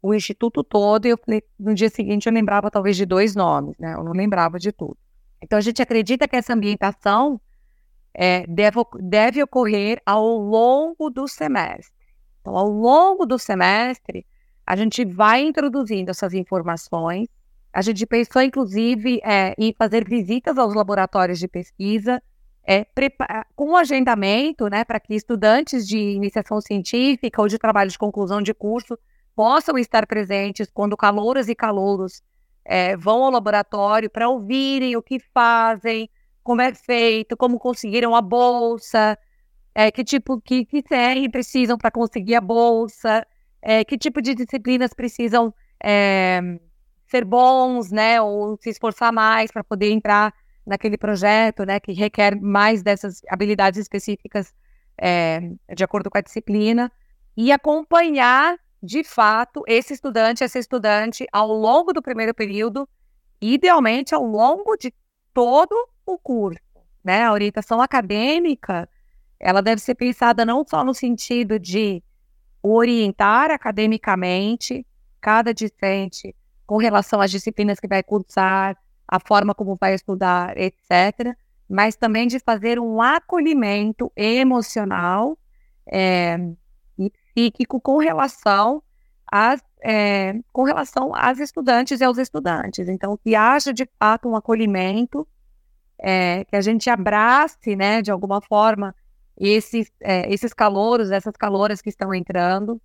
o instituto todo, e eu falei, no dia seguinte eu lembrava talvez de dois nomes, né? Eu não lembrava de tudo. Então a gente acredita que essa ambientação é, deve, deve ocorrer ao longo do semestre. Então, ao longo do semestre, a gente vai introduzindo essas informações a gente pensou, inclusive, é, em fazer visitas aos laboratórios de pesquisa, é, com agendamento, né, para que estudantes de iniciação científica ou de trabalho de conclusão de curso possam estar presentes quando calouras e calouros é, vão ao laboratório para ouvirem o que fazem, como é feito, como conseguiram a bolsa, é, que tipo que, CR precisam para conseguir a bolsa, é, que tipo de disciplinas precisam ser bons, né, ou se esforçar mais para poder entrar naquele projeto, né, que requer mais dessas habilidades específicas de acordo com a disciplina, e acompanhar, de fato, esse estudante, essa estudante, ao longo do primeiro período, idealmente ao longo de todo o curso, né, a orientação acadêmica, ela deve ser pensada não só no sentido de orientar academicamente cada discente com relação às disciplinas que vai cursar, a forma como vai estudar, etc., mas também de fazer um acolhimento emocional é, psíquico com relação às, é, com relação às estudantes e aos estudantes. Então, que haja de fato um acolhimento, é, que a gente abrace, né, de alguma forma, esses, é, esses calouros, essas caloras que estão entrando,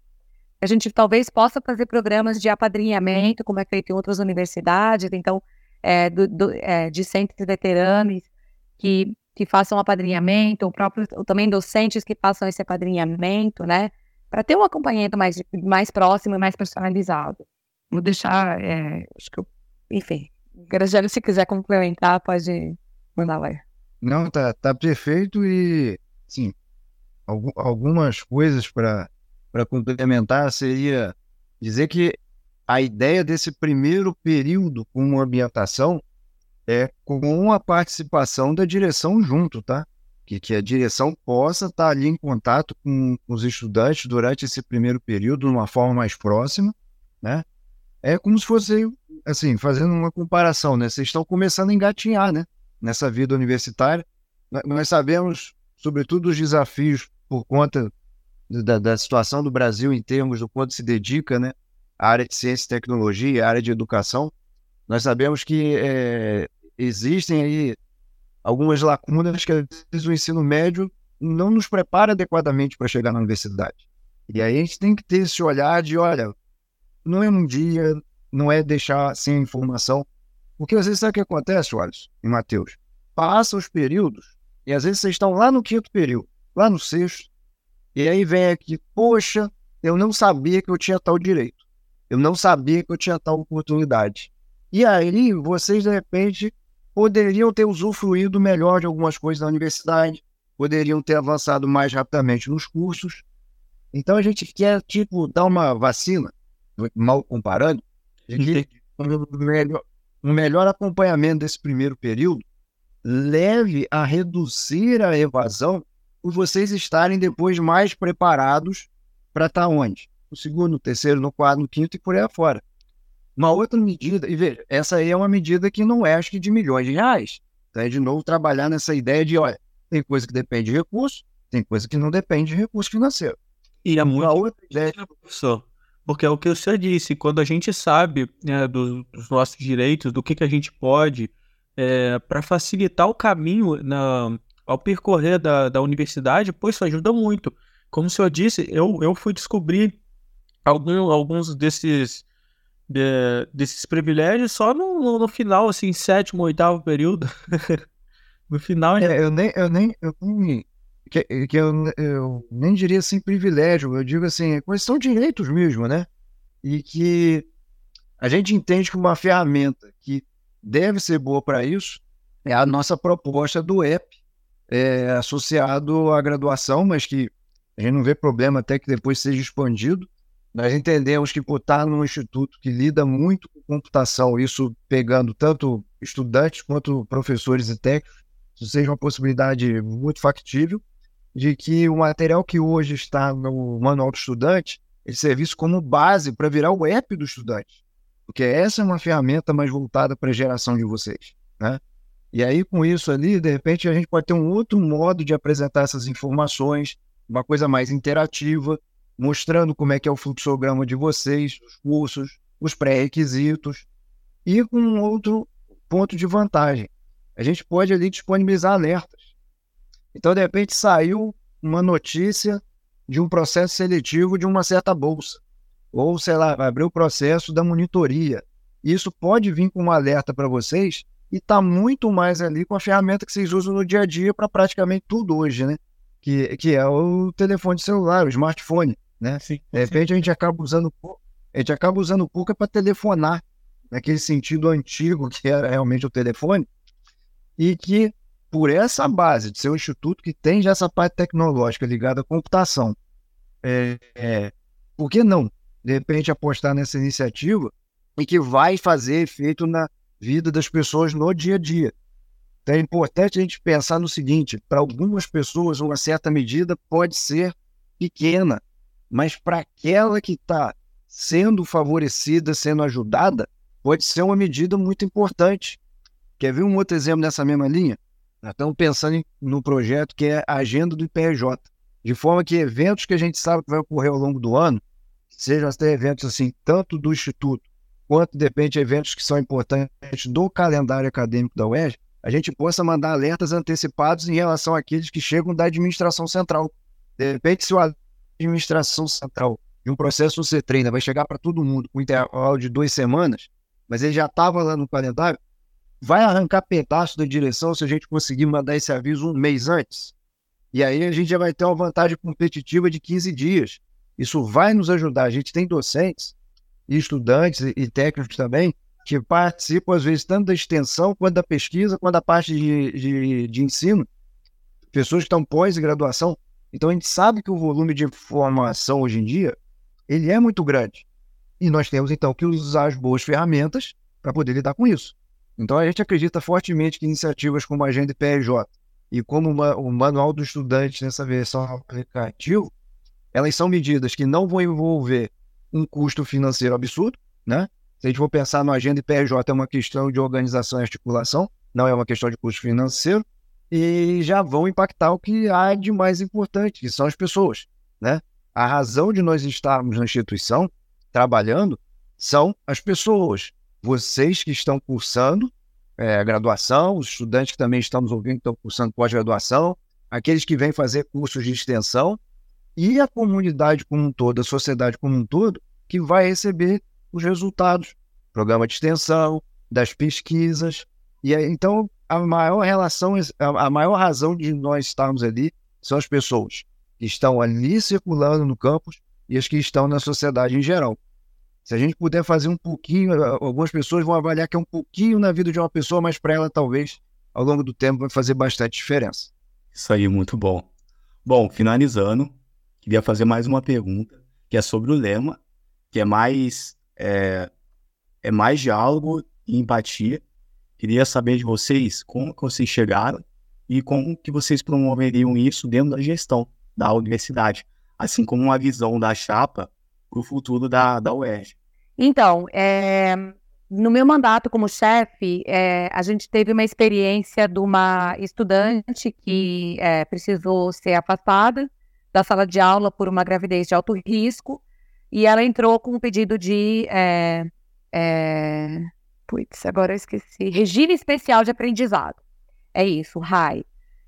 a gente talvez possa fazer programas de apadrinhamento, como é feito em outras universidades, então, é, do, do, é, de centros veteranos que, que façam apadrinhamento, ou, próprio, ou também docentes que façam esse apadrinhamento, né? Para ter um acompanhamento mais, mais próximo e mais personalizado. Vou deixar, é, acho que eu, enfim, Graziano, se quiser complementar, pode mandar lá. Não, tá, tá perfeito e, sim, algumas coisas para complementar, seria dizer que a ideia desse primeiro período com ambientação é com a participação da direção junto, tá? Que, que a direção possa estar ali em contato com os estudantes durante esse primeiro período, de uma forma mais próxima, né? É como se fosse, assim, fazendo uma comparação, né? Vocês estão começando a engatinhar, né? Nessa vida universitária. Nós sabemos, sobretudo, os desafios por conta da, da, situação do Brasil em termos do quanto se dedica né, à área de ciência e tecnologia, à área de educação, nós sabemos que é, existem aí algumas lacunas que às vezes o ensino médio não nos prepara adequadamente para chegar na universidade. E aí a gente tem que ter esse olhar de, olha, não é um dia, não é deixar sem informação. Porque às vezes sabe o que acontece, Wallace e Matheus? Passa os períodos e às vezes vocês estão lá no quinto período, lá no sexto, e aí vem aqui, poxa, eu não sabia que eu tinha tal direito. Eu não sabia que eu tinha tal oportunidade. E aí, vocês, de repente, poderiam ter usufruído melhor de algumas coisas da universidade, poderiam ter avançado mais rapidamente nos cursos. Então, a gente quer, tipo, dar uma vacina, mal comparando, um melhor, um melhor acompanhamento desse primeiro período leve a reduzir a evasão por vocês estarem depois mais preparados para estar tá onde? No segundo, no terceiro, no quarto, no quinto e por aí afora. Uma outra medida, e veja, essa aí é uma medida que não é, acho que, de milhões de reais. Então, é de novo trabalhar nessa ideia de, olha, tem coisa que depende de recurso, tem coisa que não depende de recurso financeiro. E é muito outra ideia, professor, porque é o que o senhor disse, quando a gente sabe né, do, dos nossos direitos, do que, que a gente pode, é, para facilitar o caminho na, ao percorrer da, da universidade, pô, isso ajuda muito. Como o senhor disse, eu, eu fui descobrir algum, alguns desses, de, desses privilégios só no, no, no, final, assim, sétimo, oitavo período. no final. É, eu nem, eu nem, eu nem que, que eu, eu, nem diria assim privilégio, eu digo assim, são direitos mesmo, né? E que a gente entende que uma ferramenta que deve ser boa para isso é a nossa proposta do app, é, associado à graduação, mas que a gente não vê problema até que depois seja expandido. Nós entendemos que por estar num instituto que lida muito com computação, isso pegando tanto estudantes quanto professores e técnicos, isso seja uma possibilidade muito factível de que o material que hoje está no manual do estudante ele serve como base para virar o app do estudante, porque essa é uma ferramenta mais voltada para a geração de vocês, né? E aí com isso ali, de repente a gente pode ter um outro modo de apresentar essas informações, uma coisa mais interativa, mostrando como é que é o fluxograma de vocês, os cursos, os pré-requisitos, e com um outro ponto de vantagem. A gente pode ali disponibilizar alertas. Então, de repente, saiu uma notícia de um processo seletivo de uma certa bolsa. Ou, sei lá, vai abrir o processo da monitoria. Isso pode vir com um alerta para vocês e está muito mais ali com a ferramenta que vocês usam no dia a dia para praticamente tudo hoje, né? Que, que é o telefone celular, o smartphone né? Sim, de repente sim. a gente acaba usando a gente acaba usando o Cuca para telefonar, naquele sentido antigo que era realmente o telefone, e que por essa base de ser um instituto que tem já essa parte tecnológica ligada à computação, é, é, por que não, de repente, apostar nessa iniciativa e que vai fazer efeito na vida das pessoas no dia a dia? Então é importante a gente pensar no seguinte: para algumas pessoas, uma certa medida pode ser pequena, mas para aquela que está sendo favorecida, sendo ajudada, pode ser uma medida muito importante. Quer ver um outro exemplo nessa mesma linha? Nós estamos pensando no projeto que é a agenda do IPRJ, de forma que eventos que a gente sabe que vai ocorrer ao longo do ano, sejam até eventos assim, tanto do Instituto, quanto de repente eventos que são importantes do calendário acadêmico da UERJ, a gente possa mandar alertas antecipados em relação àqueles que chegam da administração central. De repente, se o administração central de um processo você treina vai chegar para todo mundo com intervalo de duas semanas, mas ele já estava lá no calendário, vai arrancar pedaço da direção se a gente conseguir mandar esse aviso um mês antes. E aí a gente já vai ter uma vantagem competitiva de 15 dias. Isso vai nos ajudar. A gente tem docentes e estudantes e técnicos também que participam, às vezes, tanto da extensão, quanto da pesquisa, quanto da parte de, de, de ensino. Pessoas que estão pós-graduação então a gente sabe que o volume de informação hoje em dia ele é muito grande. E nós temos então que usar as boas ferramentas para poder lidar com isso. Então a gente acredita fortemente que iniciativas como a Agenda IPRJ e como o Manual do Estudante nessa versão aplicativo, elas são medidas que não vão envolver um custo financeiro absurdo, né? Se a gente for pensar no Agenda IPRJ, é uma questão de organização e articulação, não é uma questão de custo financeiro e já vão impactar o que há de mais importante, que são as pessoas, né? A razão de nós estarmos na instituição trabalhando são as pessoas. Vocês que estão cursando é, a graduação, os estudantes que também estamos ouvindo que estão cursando pós-graduação, aqueles que vêm fazer cursos de extensão e a comunidade como um todo, a sociedade como um todo, que vai receber os resultados, programa de extensão, das pesquisas. E então, a maior relação, a maior razão de nós estarmos ali são as pessoas que estão ali circulando no campus e as que estão na sociedade em geral. Se a gente puder fazer um pouquinho, algumas pessoas vão avaliar que é um pouquinho na vida de uma pessoa, mas para ela talvez ao longo do tempo vai fazer bastante diferença. Isso aí, muito bom. Bom, finalizando, queria fazer mais uma pergunta, que é sobre o lema, que é mais é, é mais diálogo e empatia. Queria saber de vocês como que vocês chegaram e como que vocês promoveriam isso dentro da gestão da universidade, assim como uma visão da chapa para o futuro da, da UERJ. Então, é, no meu mandato como chefe, é, a gente teve uma experiência de uma estudante que é, precisou ser afastada da sala de aula por uma gravidez de alto risco e ela entrou com um pedido de é, é, Putz, agora eu esqueci. Regime Especial de Aprendizado. É isso, RAI.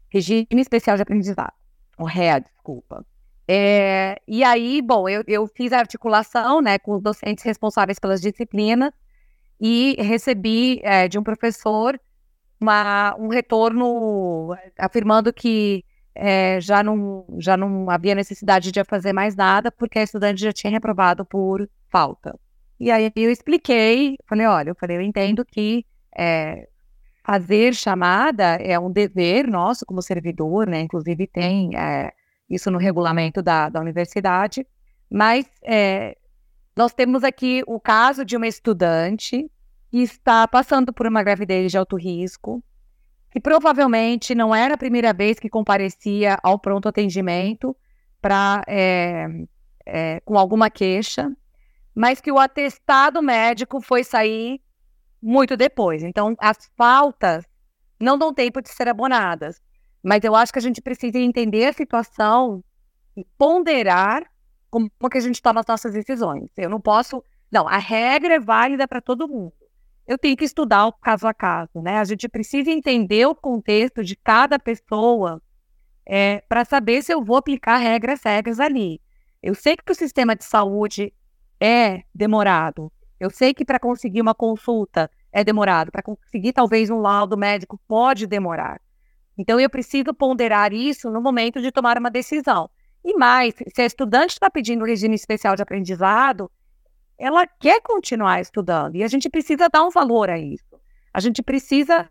Regime Especial de Aprendizado. O REA, desculpa. É, e aí, bom, eu, eu fiz a articulação né, com os docentes responsáveis pelas disciplinas e recebi é, de um professor uma, um retorno afirmando que é, já, não, já não havia necessidade de fazer mais nada, porque a estudante já tinha reprovado por falta. E aí eu expliquei, falei, olha, eu falei, eu entendo que é, fazer chamada é um dever nosso como servidor, né? Inclusive tem é, isso no regulamento da, da universidade, mas é, nós temos aqui o caso de uma estudante que está passando por uma gravidez de alto risco, que provavelmente não era a primeira vez que comparecia ao pronto atendimento para é, é, com alguma queixa, mas que o atestado médico foi sair muito depois. Então, as faltas não dão tempo de ser abonadas. Mas eu acho que a gente precisa entender a situação e ponderar como que a gente toma as nossas decisões. Eu não posso. Não, a regra é válida para todo mundo eu tenho que estudar o caso a caso, né? A gente precisa entender o contexto de cada pessoa é, para saber se eu vou aplicar regras regras ali. Eu sei que o sistema de saúde é demorado. Eu sei que para conseguir uma consulta é demorado. Para conseguir talvez um laudo médico pode demorar. Então eu preciso ponderar isso no momento de tomar uma decisão. E mais, se a estudante está pedindo regime especial de aprendizado, ela quer continuar estudando e a gente precisa dar um valor a isso. A gente precisa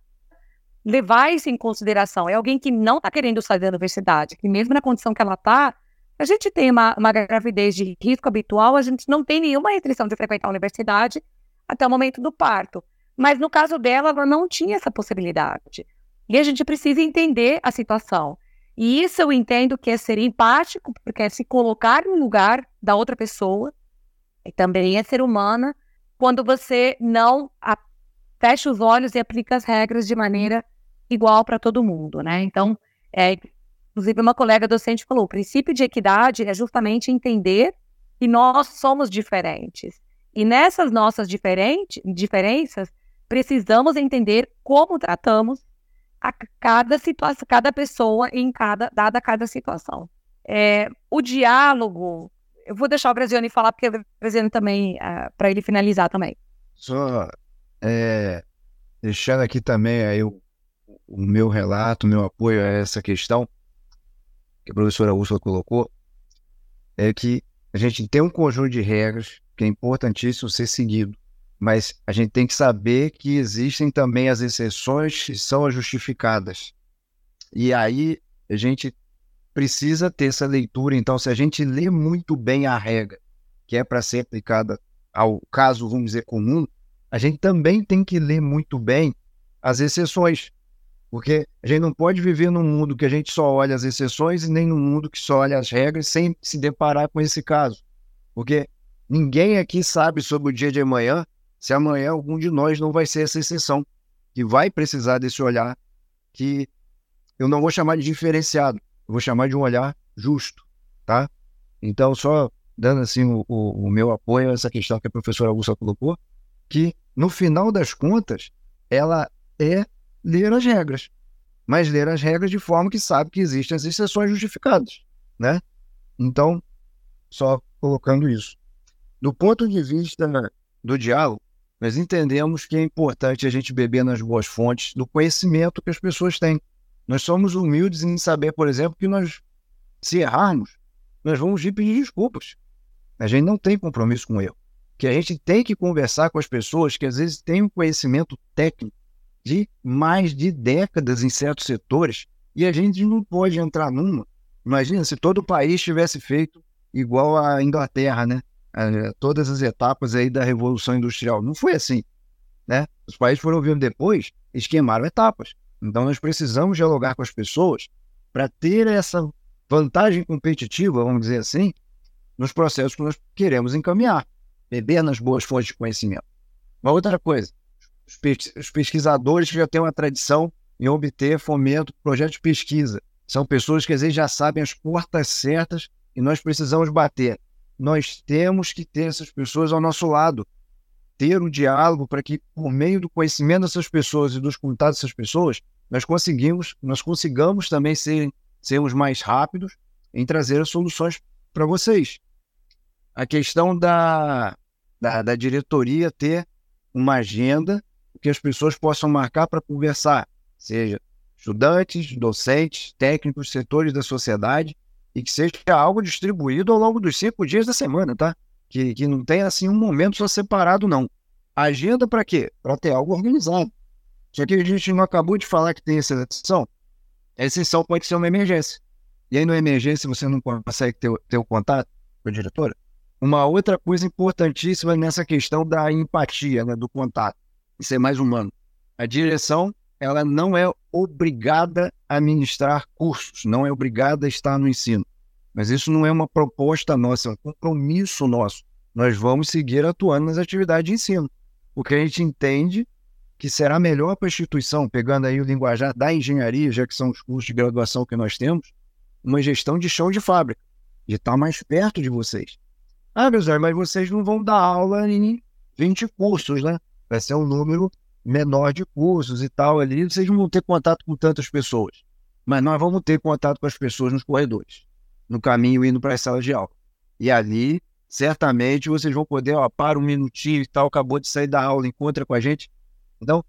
levar isso em consideração. É alguém que não está querendo sair da universidade, que mesmo na condição que ela está, a gente tem uma, uma gravidez de risco habitual, a gente não tem nenhuma restrição de frequentar a universidade até o momento do parto. Mas no caso dela, ela não tinha essa possibilidade. E a gente precisa entender a situação. E isso eu entendo que é ser empático, porque é se colocar no lugar da outra pessoa, também é ser humana, quando você não a, fecha os olhos e aplica as regras de maneira igual para todo mundo, né? Então, é, inclusive uma colega docente falou, o princípio de equidade é justamente entender que nós somos diferentes. E nessas nossas diferentes, diferenças, precisamos entender como tratamos a cada situação, cada pessoa em cada dada cada situação. É, o diálogo eu vou deixar o Brasione falar, porque o Brasione também, uh, ah, para ele finalizar também. Só é, deixando aqui também aí o, o meu relato, o meu apoio a essa questão que a professora Úrsula colocou, é que a gente tem um conjunto de regras que é importantíssimo ser seguido, mas a gente tem que saber que existem também as exceções que são as justificadas. E aí a gente precisa ter essa leitura. Então, se a gente lê muito bem a regra, que é para ser aplicada ao caso, vamos dizer, comum, a gente também tem que ler muito bem as exceções. Porque a gente não pode viver num mundo que a gente só olha as exceções e nem num mundo que só olha as regras sem se deparar com esse caso. Porque ninguém aqui sabe sobre o dia de amanhã se amanhã algum de nós não vai ser essa exceção, que vai precisar desse olhar que eu não vou chamar de diferenciado, eu vou chamar de um olhar justo, tá? Então, só dando assim o, o, o meu apoio a essa questão que a professora Augusta colocou, que no final das contas, ela é ler as regras, mas ler as regras de forma que sabe que existem as exceções justificadas, né? Então, só colocando isso. Do ponto de vista do diálogo, nós entendemos que é importante a gente beber nas boas fontes do conhecimento que as pessoas têm. Nós somos humildes em saber, por exemplo, que nós, se errarmos, nós vamos ir pedir desculpas. A gente não tem compromisso com o erro. Que a gente tem que conversar com as pessoas que às vezes têm um conhecimento técnico de mais de décadas em certos setores e a gente não pode entrar numa. Imagina se todo o país tivesse feito igual a Inglaterra, né? Todas as etapas aí da Revolução Industrial. Não foi assim, né? Os países foram vindo depois, esquemaram etapas. Então, nós precisamos dialogar com as pessoas para ter essa vantagem competitiva, vamos dizer assim, nos processos que nós queremos encaminhar, beber nas boas fontes de conhecimento. Uma outra coisa, os pesquisadores que já têm uma tradição em obter fomento, projetos de pesquisa, são pessoas que às vezes já sabem as portas certas e nós precisamos bater. Nós temos que ter essas pessoas ao nosso lado, ter um diálogo para que, por meio do conhecimento dessas pessoas e dos contatos dessas pessoas, nós conseguimos, nós consigamos também ser, sermos mais rápidos em trazer as soluções para vocês. A questão da, da, da diretoria ter uma agenda que as pessoas possam marcar para conversar, seja estudantes, docentes, técnicos, setores da sociedade, e que seja algo distribuído ao longo dos cinco dias da semana, tá? Que, que não tenha assim um momento só separado, não. Agenda para quê? Para ter algo organizado. Só que a gente não acabou de falar que tem essa exceção. A exceção pode ser uma emergência. E aí, na emergência, você não consegue ter, ter o contato com a diretora? Uma outra coisa importantíssima nessa questão da empatia, né, do contato, e ser mais humano. A direção, ela não é obrigada a ministrar cursos, não é obrigada a estar no ensino. Mas isso não é uma proposta nossa, é um compromisso nosso. Nós vamos seguir atuando nas atividades de ensino, porque a gente entende que será melhor para a instituição, pegando aí o linguajar da engenharia, já que são os cursos de graduação que nós temos, uma gestão de chão de fábrica, de estar mais perto de vocês. Ah, meus amigos, mas vocês não vão dar aula em 20 cursos, né? Vai ser um número menor de cursos e tal ali, vocês não vão ter contato com tantas pessoas. Mas nós vamos ter contato com as pessoas nos corredores, no caminho indo para as salas de aula. E ali, certamente, vocês vão poder, ó, para um minutinho e tal, acabou de sair da aula, encontra com a gente. Então,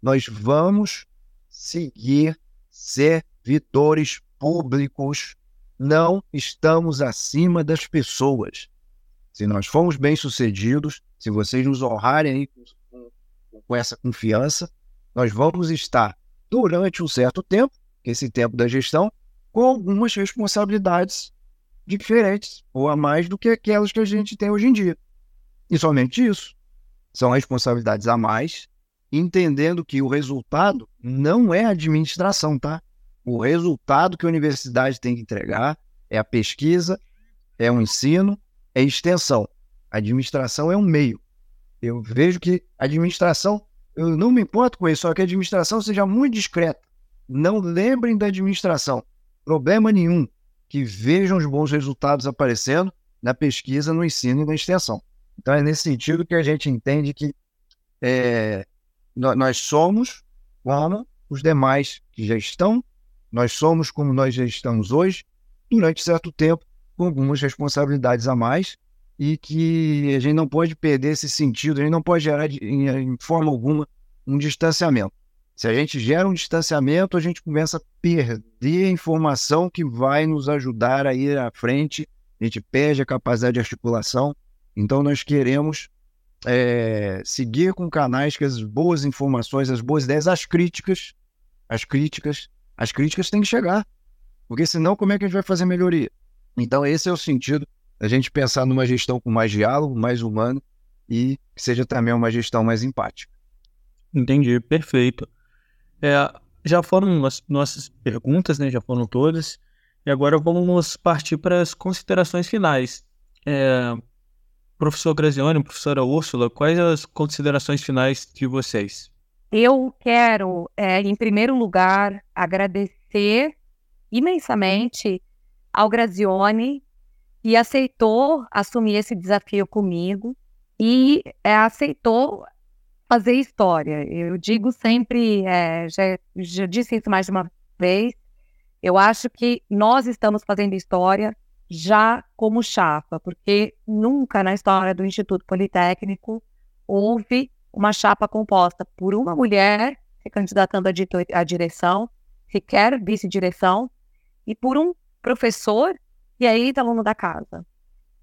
nós vamos seguir servidores públicos. Não estamos acima das pessoas. Se nós formos bem-sucedidos, se vocês nos honrarem aí com, essa confiança, nós vamos estar durante um certo tempo, esse tempo da gestão, com algumas responsabilidades diferentes ou a mais do que aquelas que a gente tem hoje em dia. E somente isso. São responsabilidades a mais entendendo que o resultado não é administração, tá? O resultado que a universidade tem que entregar é a pesquisa, é o ensino, é extensão. A administração é um meio. Eu vejo que a administração, eu não me importo com isso, só que a administração seja muito discreta. Não lembrem da administração. Problema nenhum. Que vejam os bons resultados aparecendo na pesquisa, no ensino e na extensão. Então é nesse sentido que a gente entende que é, nós somos como os demais que já estão, nós somos como nós já estamos hoje, durante certo tempo, com algumas responsabilidades a mais, e que a gente não pode perder esse sentido, a gente não pode gerar de, em, em forma alguma um distanciamento. Se a gente gera um distanciamento, a gente começa a perder informação que vai nos ajudar a ir à frente, a gente perde a capacidade de articulação. Então, nós queremos é, seguir com canais que as boas informações, as boas ideias, as críticas, as críticas, as críticas têm que chegar. Porque senão, como é que a gente vai fazer melhoria? Então, esse é o sentido da gente pensar numa gestão com mais diálogo, mais humano e que seja também uma gestão mais empática. Entendi, perfeito. É, já foram as nossas perguntas, né? Já foram todas. E agora vamos partir para as considerações finais. É, Professor Grazione, professora Úrsula, quais as considerações finais de vocês? Eu quero, é, em primeiro lugar, agradecer imensamente ao Grazione, que aceitou assumir esse desafio comigo e é, aceitou fazer história. Eu digo sempre, é, já, já disse isso mais de uma vez, eu acho que nós estamos fazendo história já como chapa, porque nunca na história do Instituto Politécnico houve uma chapa composta por uma mulher se candidatando à direção, sequer vice-direção, e por um professor e aí tá aluno da casa.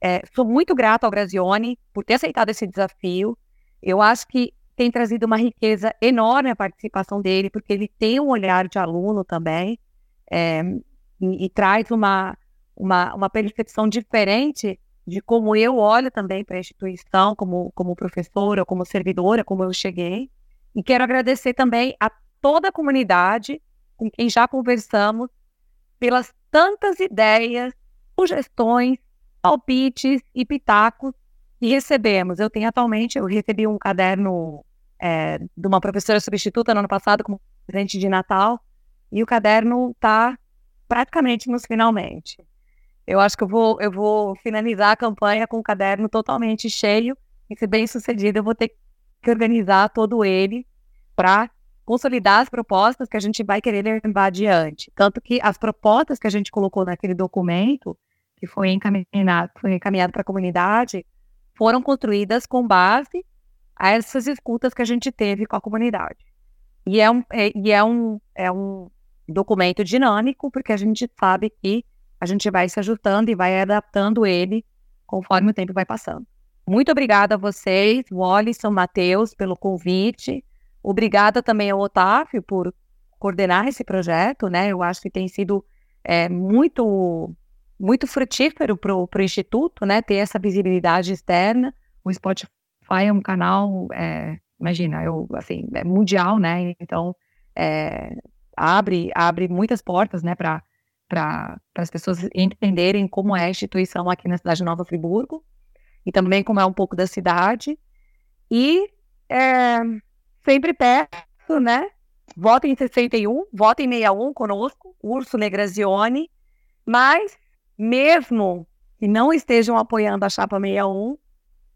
É, sou muito grata ao Grazioni por ter aceitado esse desafio. Eu acho que tem trazido uma riqueza enorme a participação dele, porque ele tem um olhar de aluno também, é, e, e, traz uma, uma, uma percepção diferente de como eu olho também para a instituição, como, como professora, como servidora, como eu cheguei. E quero agradecer também a toda a comunidade com quem já conversamos pelas tantas ideias, sugestões, palpites e pitacos que recebemos. Eu tenho atualmente, eu recebi um caderno é, de uma professora substituta no ano passado como presente de Natal, e o caderno está praticamente nos finalmente. Eu acho que eu vou, eu vou finalizar a campanha com o caderno totalmente cheio e, se bem sucedido, eu vou ter que organizar todo ele para consolidar as propostas que a gente vai querer levar adiante. Tanto que as propostas que a gente colocou naquele documento, que foi encaminhado, foi encaminhado para a comunidade, foram construídas com base a essas escutas que a gente teve com a comunidade. E é um, é, e é um, é um documento dinâmico, porque a gente sabe que a gente vai se ajustando e vai adaptando ele conforme o tempo vai passando. Muito obrigada a vocês, Wallace, São Mateus, pelo convite. Obrigada também ao Otávio por coordenar esse projeto, né? Eu acho que tem sido é, muito muito frutífero para o Instituto, né? Ter essa visibilidade externa. O Spotify é um canal, é, imagina, eu, assim, é mundial, né? Então, é, abre, abre muitas portas, né? Para para as pessoas entenderem como é a instituição aqui na cidade de Nova Friburgo e também como é um pouco da cidade. E é, sempre peço, né? Votem em 61, votem em 61 conosco, Urso Negrazione, mas mesmo que não estejam apoiando a chapa 61,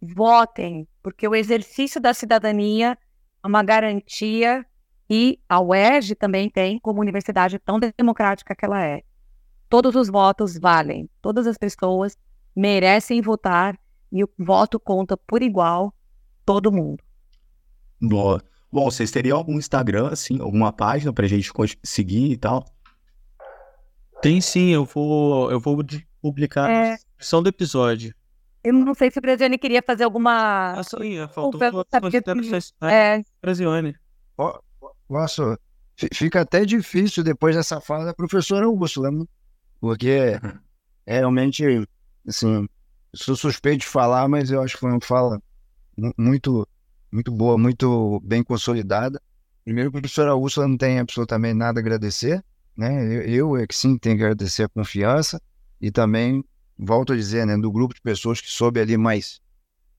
votem, porque o exercício da cidadania é uma garantia e a UERJ também tem como universidade tão democrática que ela é. Todos os votos valem, todas as pessoas merecem votar e o voto conta por igual todo mundo. Boa. Bom, vocês teriam algum Instagram, assim, alguma página pra gente seguir e tal? Tem sim, eu vou, eu vou publicar é... na descrição do episódio. Eu não sei se o Brasione queria fazer alguma. Ah, sim, faltou é... Brasione. Posso? Fica até difícil depois dessa fala da professora Úrsula, né? porque é realmente, assim, sou suspeito de falar, mas eu acho que foi uma fala muito muito boa, muito bem consolidada. Primeiro, a professora Úrsula não tem absolutamente nada a agradecer, né? Eu, eu é que sim tenho que agradecer a confiança e também, volto a dizer, né, do grupo de pessoas que soube ali mais,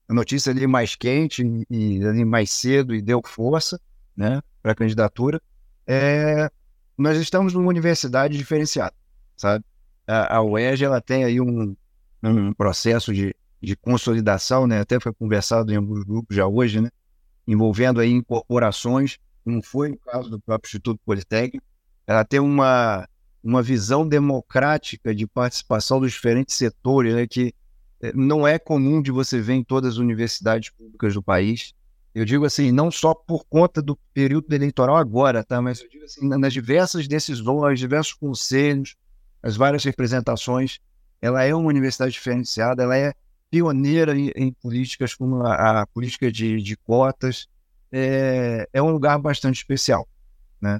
a notícia ali mais quente e ali mais cedo e deu força, né, para a candidatura. É, nós estamos numa universidade diferenciada, sabe? A, a ela tem aí um, um processo de, de consolidação, né? Até foi conversado em alguns grupos já hoje, né? envolvendo aí incorporações, como foi o caso do próprio Instituto Politécnico. Ela tem uma, uma visão democrática de participação dos diferentes setores, né, que eh, não é comum de você ver em todas as universidades públicas do país. Eu digo assim, não só por conta do período eleitoral agora, tá? mas eu digo assim, nas diversas decisões, diversos conselhos, as várias representações, ela é uma universidade diferenciada, ela é pioneira em, em políticas como a, a política de, de cotas, é, é, um lugar bastante especial, né?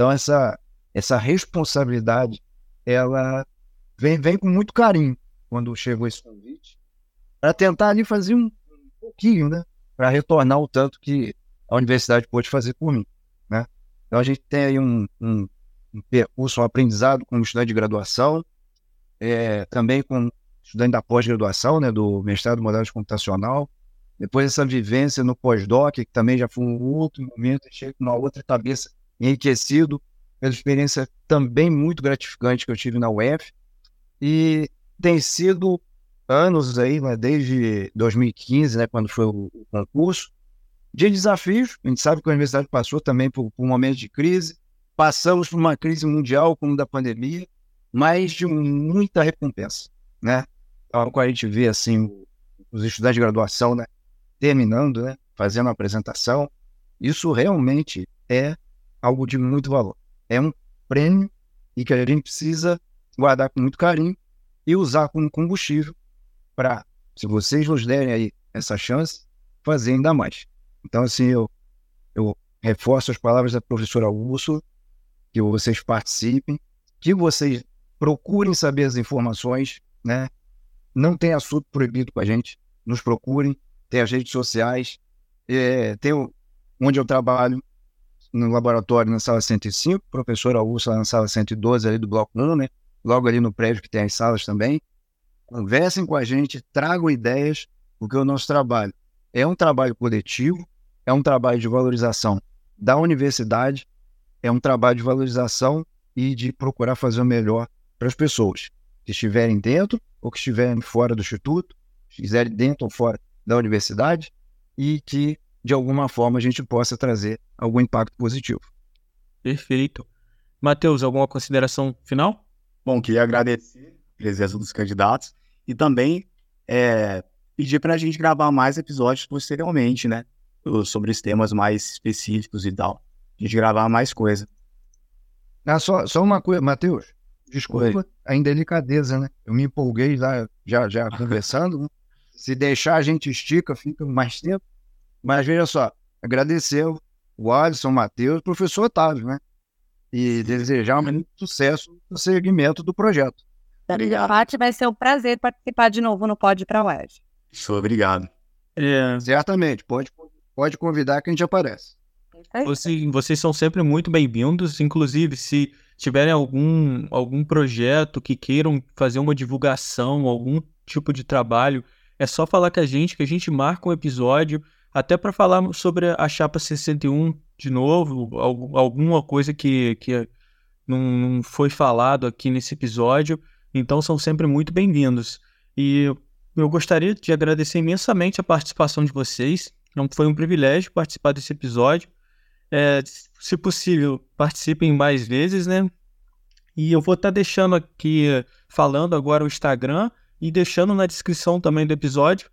Então essa essa responsabilidade ela vem, vem com muito carinho quando chegou esse convite para tentar ali fazer um, um pouquinho, né? Para retornar o tanto que a universidade pôde fazer por mim, né? Então a gente tem aí um, um, um percurso, um aprendizado como estudante de graduação, é, também com estudante da pós-graduação, né, do mestrado em modelagem computacional. Depois essa vivência no pós-doc, que também já foi um outro momento, chega com uma outra cabeça enriquecido pela experiência também muito gratificante que eu tive na UF. E tem sido anos aí, né, desde 2015, né, quando foi o, concurso, de desafios. A gente sabe que a universidade passou também por, por um momento de crise. Passamos por uma crise mundial, como da pandemia, mas de muita recompensa, né? quando a gente vê assim os estudantes de graduação, né, terminando, né, fazendo a apresentação, isso realmente é algo de muito valor. É um prêmio e que a gente precisa guardar com muito carinho e usar como combustível para, se vocês nos derem aí essa chance, fazer ainda mais. Então, assim, eu, eu reforço as palavras da professora Úrsula, que vocês participem, que vocês procurem saber as informações, né? Não tem assunto proibido com a gente. Nos procurem. Tem as redes sociais. É, tem o, onde eu trabalho, no laboratório, na sala 105. Professor Augusto, lá na sala 112, ali do bloco 1, né? Logo ali no prédio que tem as salas também. Conversem com a gente, tragam ideias, porque o nosso trabalho é um trabalho coletivo, é um trabalho de valorização da universidade, é um trabalho de valorização e de procurar fazer o melhor para as pessoas que estiverem dentro ou que estiverem fora do instituto, estiverem dentro ou fora da universidade, e que de alguma forma a gente possa trazer algum impacto positivo. Perfeito. Matheus, alguma consideração final? Bom, queria agradecer a presença dos candidatos e também é, pedir para a gente gravar mais episódios posteriormente, né? Sobre os temas mais específicos e tal. A gente gravar mais coisa. Ah, só, só uma coisa, Matheus, desculpa Oi. a indelicadeza, né? Eu me empolguei lá, já, já conversando, né? Se deixar, a gente estica, fica mais tempo. Mas veja só, agradecer o Alisson, o Matheus, o professor Otávio, né? E desejar muito sucesso no segmento do projeto. Obrigado. Pati, vai ser um prazer participar de novo no Pode para UERJ. Sou obrigado. É... Certamente, pode, pode convidar que a gente aparece. Você, vocês são sempre muito bem-vindos. Inclusive, se tiverem algum, algum projeto que queiram fazer uma divulgação, algum tipo de trabalho, é só falar com a gente, que a gente marca um episódio, até para falar sobre a Chapa 61 de novo, alguma coisa que, que não, não foi falado aqui nesse episódio. Então, são sempre muito bem-vindos. E eu gostaria de agradecer imensamente a participação de vocês. Foi um privilégio participar desse episódio. É, se possível, participem mais vezes, né? E eu vou estar tá deixando aqui, falando agora o Instagram e deixando na descrição também do episódio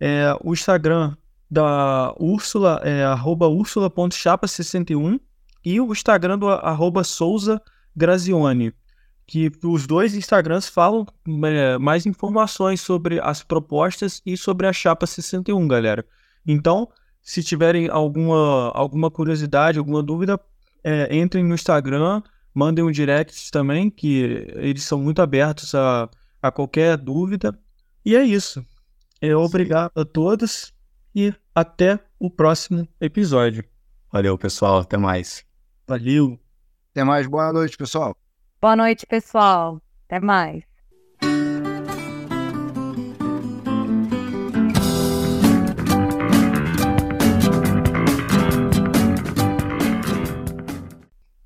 é, o Instagram da Úrsula, é úrsula.chapa61 e o Instagram do arroba Souza Grazione, que os dois Instagrams falam é, mais informações sobre as propostas e sobre a Chapa 61, galera. Então, se tiverem alguma, alguma curiosidade, alguma dúvida, é, entrem no Instagram, mandem um direct também, que eles são muito abertos a, a qualquer dúvida. E é isso. É, obrigado a todos e até o próximo episódio. Valeu, pessoal. Até mais. Valeu. Até mais. Boa noite, pessoal. Boa noite, pessoal. Até mais.